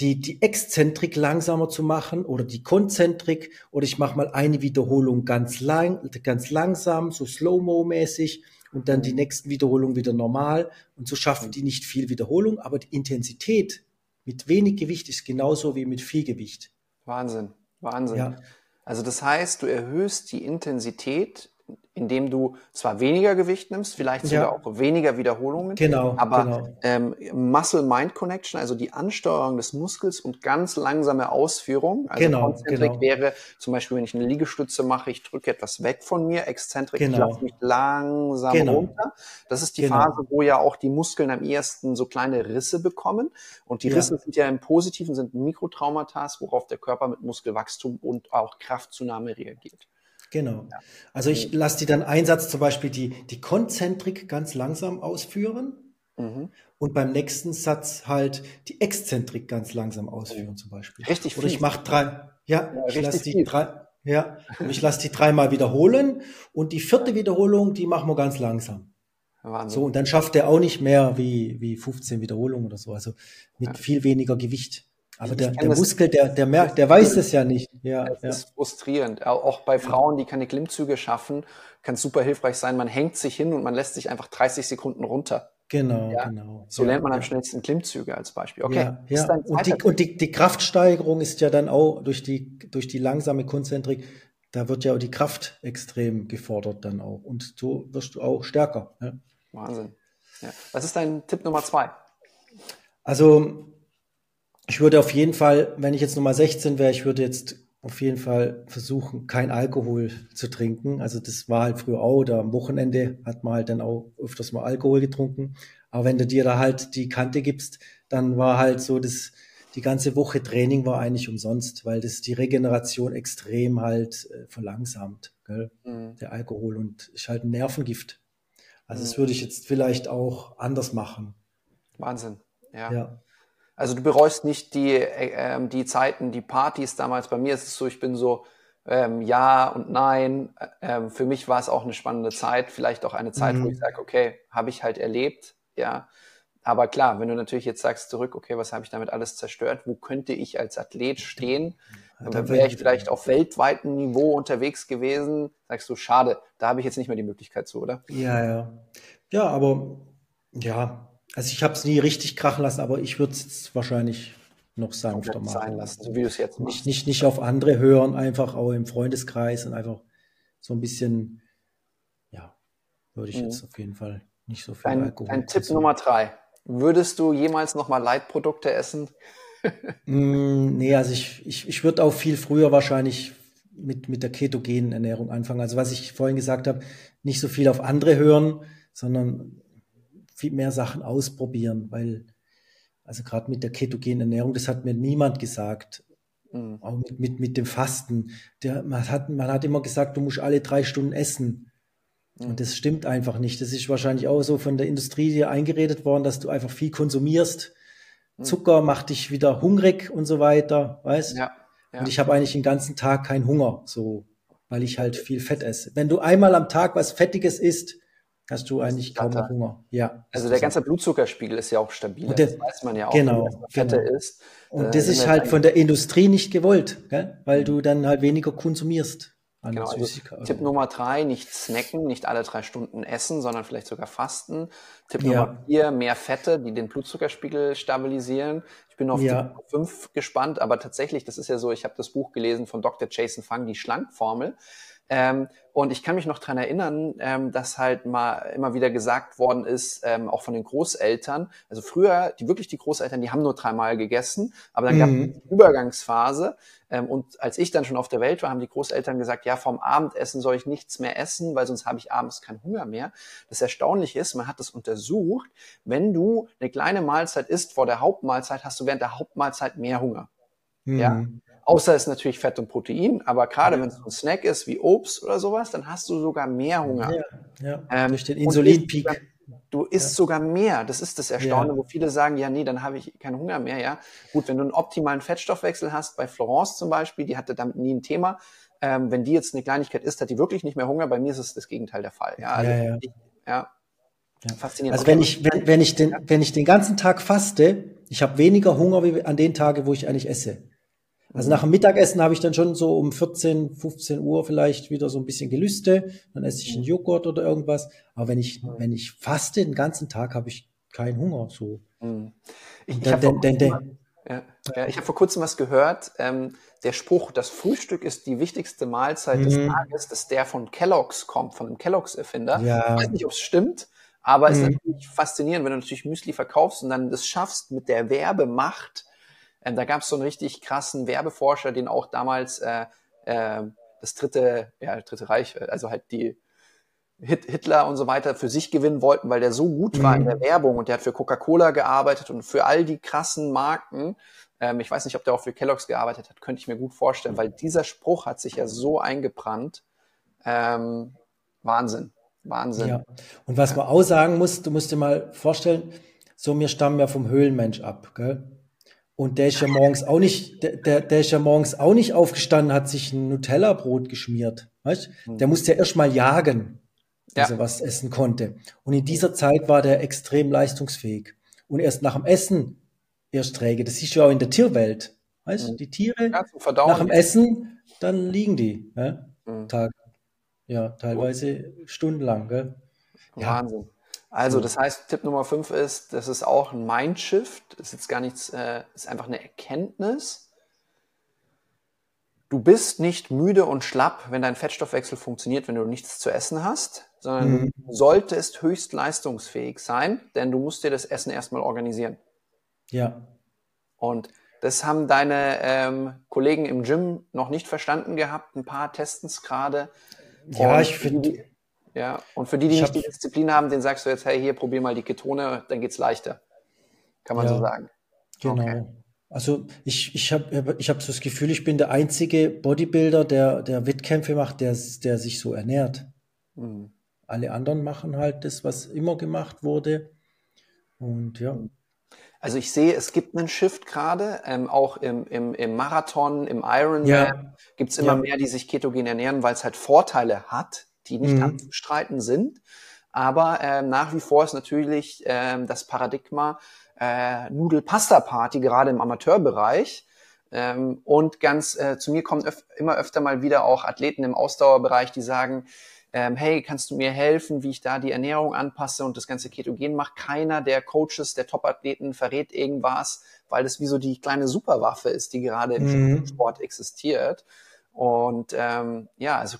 die, die Exzentrik langsamer zu machen oder die Konzentrik oder ich mache mal eine Wiederholung ganz lang, ganz langsam, so Slow-Mo-mäßig und dann die mhm. nächsten Wiederholungen wieder normal und so schaffen die nicht viel Wiederholung, aber die Intensität mit wenig Gewicht ist genauso wie mit viel Gewicht. Wahnsinn, Wahnsinn. Ja. Also das heißt, du erhöhst die Intensität indem du zwar weniger Gewicht nimmst, vielleicht sogar ja. auch weniger Wiederholungen, genau, aber genau. Ähm, Muscle-Mind-Connection, also die Ansteuerung des Muskels und ganz langsame Ausführung. Also genau, Konzentrik genau. wäre zum Beispiel, wenn ich eine Liegestütze mache, ich drücke etwas weg von mir, Exzentrik, genau. ich lasse mich langsam genau. runter. Das ist die genau. Phase, wo ja auch die Muskeln am ehesten so kleine Risse bekommen. Und die ja. Risse sind ja im Positiven, sind Mikrotraumata, worauf der Körper mit Muskelwachstum und auch Kraftzunahme reagiert. Genau. Also ich lasse die dann Einsatz zum Beispiel die, die Konzentrik ganz langsam ausführen mhm. und beim nächsten Satz halt die Exzentrik ganz langsam ausführen zum Beispiel. Richtig Oder ich mache drei, ja, ja ich lasse die drei, Ja, und ich lasse die dreimal wiederholen und die vierte Wiederholung, die machen wir ganz langsam. Wahnsinn. So, und dann schafft er auch nicht mehr wie, wie 15 Wiederholungen oder so, also mit ja. viel weniger Gewicht. Aber der, der Muskel, der, der merkt, der weiß es ja nicht. Ja, das ja. ist frustrierend. Auch bei Frauen, die keine Klimmzüge schaffen, kann es super hilfreich sein. Man hängt sich hin und man lässt sich einfach 30 Sekunden runter. Genau, ja? genau. So lernt man am schnellsten Klimmzüge als Beispiel. Okay. Ja, ja. Und, die, und die, die Kraftsteigerung ist ja dann auch durch die, durch die langsame Konzentrik, da wird ja auch die Kraft extrem gefordert dann auch. Und so wirst du auch stärker. Wahnsinn. Was ist dein Tipp Nummer zwei? Also, ich würde auf jeden Fall, wenn ich jetzt Nummer 16 wäre, ich würde jetzt auf jeden Fall versuchen, kein Alkohol zu trinken. Also das war halt früher auch, oder am Wochenende hat man halt dann auch öfters mal Alkohol getrunken. Aber wenn du dir da halt die Kante gibst, dann war halt so, dass die ganze Woche Training war eigentlich umsonst, weil das die Regeneration extrem halt äh, verlangsamt, gell? Mhm. der Alkohol und ist halt ein Nervengift. Also mhm. das würde ich jetzt vielleicht auch anders machen. Wahnsinn, ja. ja. Also du bereust nicht die, äh, ähm, die Zeiten, die Partys damals. Bei mir ist es so, ich bin so ähm, ja und nein. Ähm, für mich war es auch eine spannende Zeit, vielleicht auch eine Zeit, mhm. wo ich sage, okay, habe ich halt erlebt, ja. Aber klar, wenn du natürlich jetzt sagst zurück, okay, was habe ich damit alles zerstört? Wo könnte ich als Athlet stehen? Dann wäre ich vielleicht auf weltweitem Niveau unterwegs gewesen. Sagst du, schade, da habe ich jetzt nicht mehr die Möglichkeit zu, oder? Ja, ja. Ja, aber ja, also ich habe es nie richtig krachen lassen, aber ich würde es wahrscheinlich noch sanfter machen. Sein lassen, so wie du es jetzt machst. Nicht, nicht, nicht auf andere hören, einfach auch im Freundeskreis und einfach so ein bisschen, ja, würde ich mhm. jetzt auf jeden Fall nicht so viel ein, Alkohol. Ein Tipp Nummer drei. Würdest du jemals nochmal Leitprodukte essen? mm, nee, also ich, ich, ich würde auch viel früher wahrscheinlich mit, mit der ketogenen Ernährung anfangen. Also was ich vorhin gesagt habe, nicht so viel auf andere hören, sondern viel mehr Sachen ausprobieren, weil, also gerade mit der ketogenen Ernährung, das hat mir niemand gesagt. Mhm. Auch mit, mit, mit dem Fasten. Der, man, hat, man hat immer gesagt, du musst alle drei Stunden essen. Mhm. Und das stimmt einfach nicht. Das ist wahrscheinlich auch so von der Industrie dir eingeredet worden, dass du einfach viel konsumierst. Mhm. Zucker macht dich wieder hungrig und so weiter, weißt? Ja, ja. Und ich habe eigentlich den ganzen Tag keinen Hunger, so, weil ich halt viel Fett esse. Wenn du einmal am Tag was Fettiges isst, hast du eigentlich kaum noch Hunger. Ja. Also der ganze Blutzuckerspiegel ist ja auch stabil. Der, das weiß man ja auch, genau, wenn Fette genau. ist. Und äh, das ist halt von der Industrie nicht gewollt, gell? weil mhm. du dann halt weniger konsumierst. Genau, also Tipp Nummer drei, nicht snacken, nicht alle drei Stunden essen, sondern vielleicht sogar fasten. Tipp ja. Nummer vier, mehr Fette, die den Blutzuckerspiegel stabilisieren. Ich bin auf ja. Tipp fünf gespannt, aber tatsächlich, das ist ja so, ich habe das Buch gelesen von Dr. Jason Fang, die Schlankformel. Ähm, und ich kann mich noch dran erinnern, ähm, dass halt mal immer wieder gesagt worden ist, ähm, auch von den Großeltern, also früher, die wirklich die Großeltern, die haben nur dreimal gegessen, aber dann mhm. gab es eine Übergangsphase. Ähm, und als ich dann schon auf der Welt war, haben die Großeltern gesagt, ja, vom Abendessen soll ich nichts mehr essen, weil sonst habe ich abends keinen Hunger mehr. Das Erstaunliche ist, man hat das untersucht, wenn du eine kleine Mahlzeit isst vor der Hauptmahlzeit, hast du während der Hauptmahlzeit mehr Hunger. Mhm. Ja. Außer es natürlich Fett und Protein, aber gerade ja. wenn es ein Snack ist wie Obst oder sowas, dann hast du sogar mehr Hunger. Ja, ja. Ähm, durch den Insulinpeak. Du isst ja. sogar mehr. Das ist das Erstaunliche, ja. wo viele sagen, ja, nee, dann habe ich keinen Hunger mehr, ja. Gut, wenn du einen optimalen Fettstoffwechsel hast, bei Florence zum Beispiel, die hatte damit nie ein Thema. Ähm, wenn die jetzt eine Kleinigkeit isst, hat die wirklich nicht mehr Hunger. Bei mir ist es das Gegenteil der Fall. Ja, also ja, ja. Faszinierend. Also wenn ich, wenn, wenn ich den, wenn ich den ganzen Tag faste, ich habe weniger Hunger wie an den Tagen, wo ich eigentlich esse. Also nach dem Mittagessen habe ich dann schon so um 14, 15 Uhr vielleicht wieder so ein bisschen Gelüste. Dann esse ich einen Joghurt oder irgendwas. Aber wenn ich, wenn ich faste den ganzen Tag, habe ich keinen Hunger. So. Mhm. Ich, ich habe ja, ja, hab vor kurzem was gehört. Ähm, der Spruch, das Frühstück ist die wichtigste Mahlzeit mhm. des Tages, dass der von Kellogg's kommt, von dem Kellogg's-Erfinder. Ja. Ich weiß nicht, ob es stimmt, aber es ist mhm. natürlich faszinierend, wenn du natürlich Müsli verkaufst und dann das schaffst mit der Werbemacht, ähm, da gab es so einen richtig krassen Werbeforscher, den auch damals äh, äh, das dritte, ja, dritte Reich, also halt die Hit Hitler und so weiter für sich gewinnen wollten, weil der so gut war in der mhm. Werbung und der hat für Coca-Cola gearbeitet und für all die krassen Marken. Ähm, ich weiß nicht, ob der auch für Kellogg's gearbeitet hat, könnte ich mir gut vorstellen, weil dieser Spruch hat sich ja so eingebrannt. Ähm, Wahnsinn, Wahnsinn. Ja. Und was man auch sagen muss, du musst dir mal vorstellen, so wir stammen ja vom Höhlenmensch ab, gell? Und der ist ja morgens auch nicht, der, der, der ist ja morgens auch nicht aufgestanden, hat sich ein Nutella-Brot geschmiert. Weißt? Mhm. Der musste ja erst mal jagen, dass ja. er was essen konnte. Und in dieser Zeit war der extrem leistungsfähig. Und erst nach dem Essen erst träge. Das siehst du auch in der Tierwelt. Weißt mhm. die Tiere ja, nach dem Essen, dann liegen die. Ja? Mhm. Tag, ja, teilweise Gut. stundenlang. Gell? Wahnsinn. Also, das heißt, Tipp Nummer 5 ist, das ist auch ein Mindshift. Ist jetzt gar nichts, äh, ist einfach eine Erkenntnis. Du bist nicht müde und schlapp, wenn dein Fettstoffwechsel funktioniert, wenn du nichts zu essen hast, sondern mhm. du solltest höchst leistungsfähig sein, denn du musst dir das Essen erstmal organisieren. Ja. Und das haben deine ähm, Kollegen im Gym noch nicht verstanden gehabt. Ein paar testen es gerade. Ja, ich finde. Ja, und für die, die nicht die Disziplin haben, den sagst du jetzt, hey, hier, probier mal die Ketone, dann geht's leichter. Kann man ja, so sagen. Genau. Okay. Also ich, ich habe ich hab so das Gefühl, ich bin der einzige Bodybuilder, der, der Wettkämpfe macht, der, der sich so ernährt. Mhm. Alle anderen machen halt das, was immer gemacht wurde. Und ja. Also ich sehe, es gibt einen Shift gerade, ähm, auch im, im, im Marathon, im Ironman ja. gibt es immer ja. mehr, die sich ketogen ernähren, weil es halt Vorteile hat, die nicht mhm. abzustreiten sind. Aber ähm, nach wie vor ist natürlich ähm, das Paradigma äh, Nudel-Pasta-Party, gerade im Amateurbereich. Ähm, und ganz äh, zu mir kommen öf immer öfter mal wieder auch Athleten im Ausdauerbereich, die sagen, ähm, hey, kannst du mir helfen, wie ich da die Ernährung anpasse und das ganze Ketogen macht. Keiner der Coaches, der Top-Athleten verrät irgendwas, weil das wie so die kleine Superwaffe ist, die gerade im mhm. Sport existiert. Und ähm, ja, also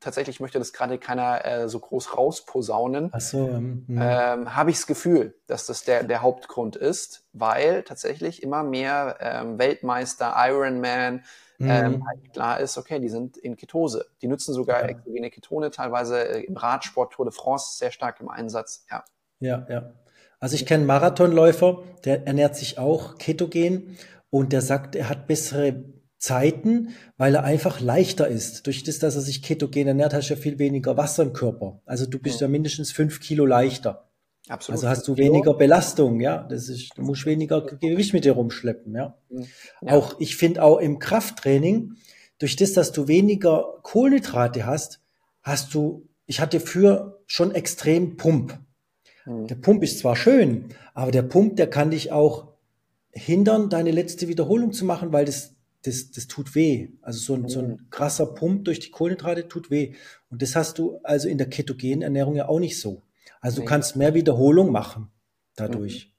tatsächlich möchte das gerade keiner äh, so groß rausposaunen. Ach so, ähm, ähm, Habe ich das Gefühl, dass das der, der Hauptgrund ist, weil tatsächlich immer mehr ähm, Weltmeister, Ironman, mhm. ähm, halt klar ist, okay, die sind in Ketose. Die nutzen sogar ja. exogene Ketone, teilweise äh, im Radsport, Tour de France sehr stark im Einsatz. Ja, ja. ja. Also ich kenne Marathonläufer, der ernährt sich auch ketogen und der sagt, er hat bessere Zeiten, weil er einfach leichter ist. Durch das, dass er sich ketogen ernährt, hast du ja viel weniger Wasser im Körper. Also du bist ja, ja mindestens fünf Kilo leichter. Absolut. Also hast du weniger Belastung, ja. Das ist, du musst weniger Gewicht mit dir rumschleppen, ja. ja. Auch, ich finde auch im Krafttraining, durch das, dass du weniger Kohlenhydrate hast, hast du, ich hatte für schon extrem Pump. Mhm. Der Pump ist zwar schön, aber der Pump, der kann dich auch hindern, deine letzte Wiederholung zu machen, weil das das, das tut weh. Also so ein, so ein mhm. krasser Pump durch die Kohlenhydrate tut weh. Und das hast du also in der ketogenen Ernährung ja auch nicht so. Also du kannst mehr Wiederholung machen dadurch. Mhm.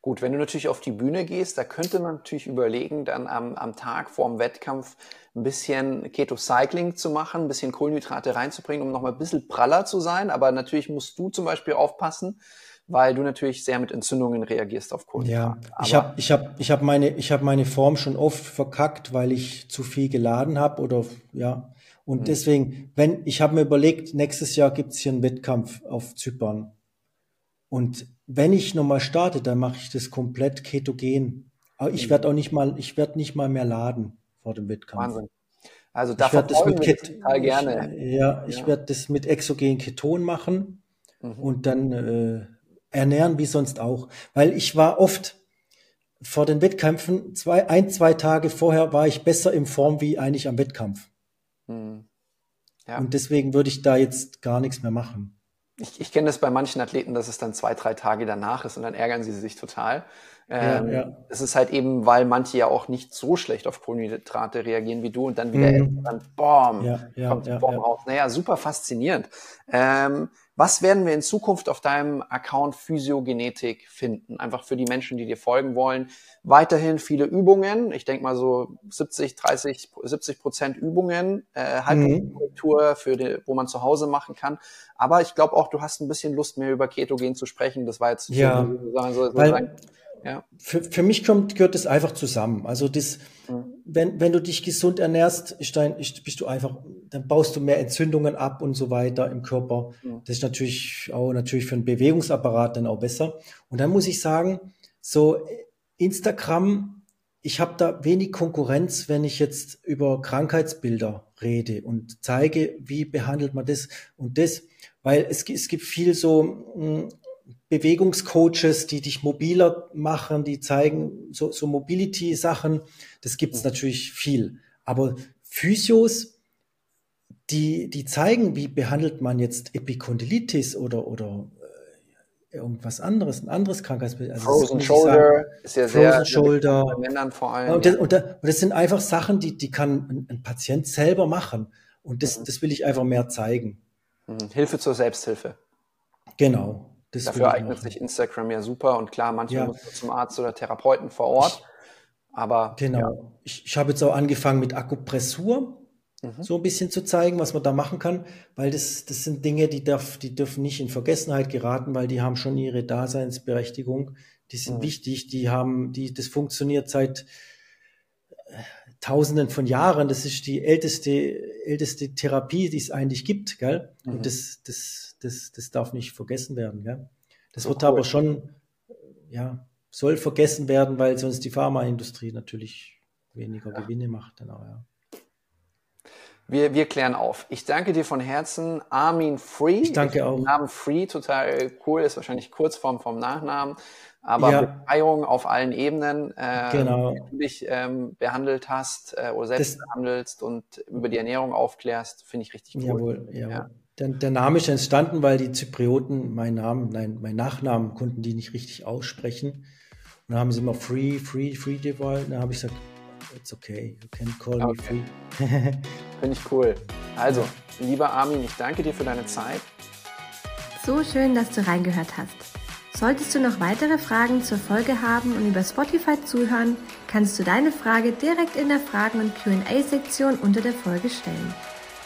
Gut, wenn du natürlich auf die Bühne gehst, da könnte man natürlich überlegen, dann am, am Tag vorm Wettkampf ein bisschen Keto-Cycling zu machen, ein bisschen Kohlenhydrate reinzubringen, um nochmal ein bisschen praller zu sein. Aber natürlich musst du zum Beispiel aufpassen, weil du natürlich sehr mit Entzündungen reagierst auf Kohlenhydrate. Ja, ich habe ich hab, ich hab meine, ich hab meine Form schon oft verkackt, weil ich zu viel geladen habe oder ja. Und mhm. deswegen, wenn, ich habe mir überlegt, nächstes Jahr gibt's hier einen Wettkampf auf Zypern. Und wenn ich nochmal starte, dann mache ich das komplett ketogen. Aber ich mhm. werde auch nicht mal, ich werde nicht mal mehr laden vor dem Wettkampf. Wahnsinn. Also da ich das mit Ket total gerne. Ich, ja, ich ja. werde das mit exogen Keton machen mhm. und dann äh, ernähren wie sonst auch. Weil ich war oft vor den Wettkämpfen, zwei, ein, zwei Tage vorher war ich besser in Form wie eigentlich am Wettkampf. Hm. Ja. Und deswegen würde ich da jetzt gar nichts mehr machen. Ich, ich kenne das bei manchen Athleten, dass es dann zwei, drei Tage danach ist und dann ärgern sie sich total. Ähm, ja, ja. Es ist halt eben, weil manche ja auch nicht so schlecht auf Kohlenhydrate reagieren wie du und dann wieder mhm. dann boom, kommt ja, Form raus. Naja, super faszinierend. Ähm, was werden wir in Zukunft auf deinem Account Physiogenetik finden? Einfach für die Menschen, die dir folgen wollen. Weiterhin viele Übungen. Ich denke mal so 70, 30, 70 Prozent Übungen, äh, Haltungskorrektur, mhm. für die, wo man zu Hause machen kann. Aber ich glaube auch, du hast ein bisschen Lust mehr über Ketogen zu sprechen. Das war jetzt ja, so, so, so, weil, ja. Für, für mich kommt, gehört das einfach zusammen. Also das, mhm. Wenn, wenn du dich gesund ernährst, ist dein, ist, bist du einfach, dann baust du mehr Entzündungen ab und so weiter im Körper. Mhm. Das ist natürlich auch natürlich für den Bewegungsapparat dann auch besser. Und dann muss ich sagen, so Instagram, ich habe da wenig Konkurrenz, wenn ich jetzt über Krankheitsbilder rede und zeige, wie behandelt man das und das, weil es, es gibt viel so, hm, Bewegungscoaches, die dich mobiler machen, die zeigen so, so Mobility-Sachen. Das gibt's mhm. natürlich viel. Aber Physios, die, die zeigen, wie behandelt man jetzt Epikondylitis oder, oder äh, irgendwas anderes, ein anderes Krankheitsbild. Also Frozen Shoulder sagen, ist ja Frozen sehr, Shoulder. bei Männern vor allem. Und das, und, das, sind einfach Sachen, die, die kann ein, ein Patient selber machen. Und das, mhm. das will ich einfach mehr zeigen. Mhm. Hilfe zur Selbsthilfe. Genau. Dafür eignet sich Instagram ja super und klar, manchmal ja. muss man zum Arzt oder Therapeuten vor Ort. Aber genau. Ja. Ich, ich habe jetzt auch angefangen mit Akupressur, mhm. so ein bisschen zu zeigen, was man da machen kann, weil das, das sind Dinge, die, darf, die dürfen nicht in Vergessenheit geraten, weil die haben schon ihre Daseinsberechtigung. Die sind mhm. wichtig, die haben, die, das funktioniert seit äh, Tausenden von Jahren. Das ist die älteste, älteste Therapie, die es eigentlich gibt, gell? Mhm. Und das, das, das, das darf nicht vergessen werden, gell? Das oh, wird cool. aber schon, ja, soll vergessen werden, weil sonst die Pharmaindustrie natürlich weniger ja. Gewinne macht. Genau, ja. Wir, wir klären auf. Ich danke dir von Herzen, Armin Free. Ich danke ich auch. Namen Free, total cool, ist wahrscheinlich Kurzform vom Nachnamen, aber ja. Befreiung auf allen Ebenen, äh, genau. wie du dich ähm, behandelt hast äh, oder selbst das, behandelst und über die Ernährung aufklärst, finde ich richtig cool. Jawohl, jawohl. Ja. Der, der, Name ist entstanden, weil die Zyprioten meinen Namen, nein, meinen Nachnamen konnten die nicht richtig aussprechen. Und dann haben sie immer Free, Free, Free gewollt. Dann habe ich gesagt, it's okay, you can call okay. me Free. Finde ich cool. Also, lieber Armin, ich danke dir für deine Zeit. So schön, dass du reingehört hast. Solltest du noch weitere Fragen zur Folge haben und über Spotify zuhören, kannst du deine Frage direkt in der Fragen- und QA-Sektion unter der Folge stellen.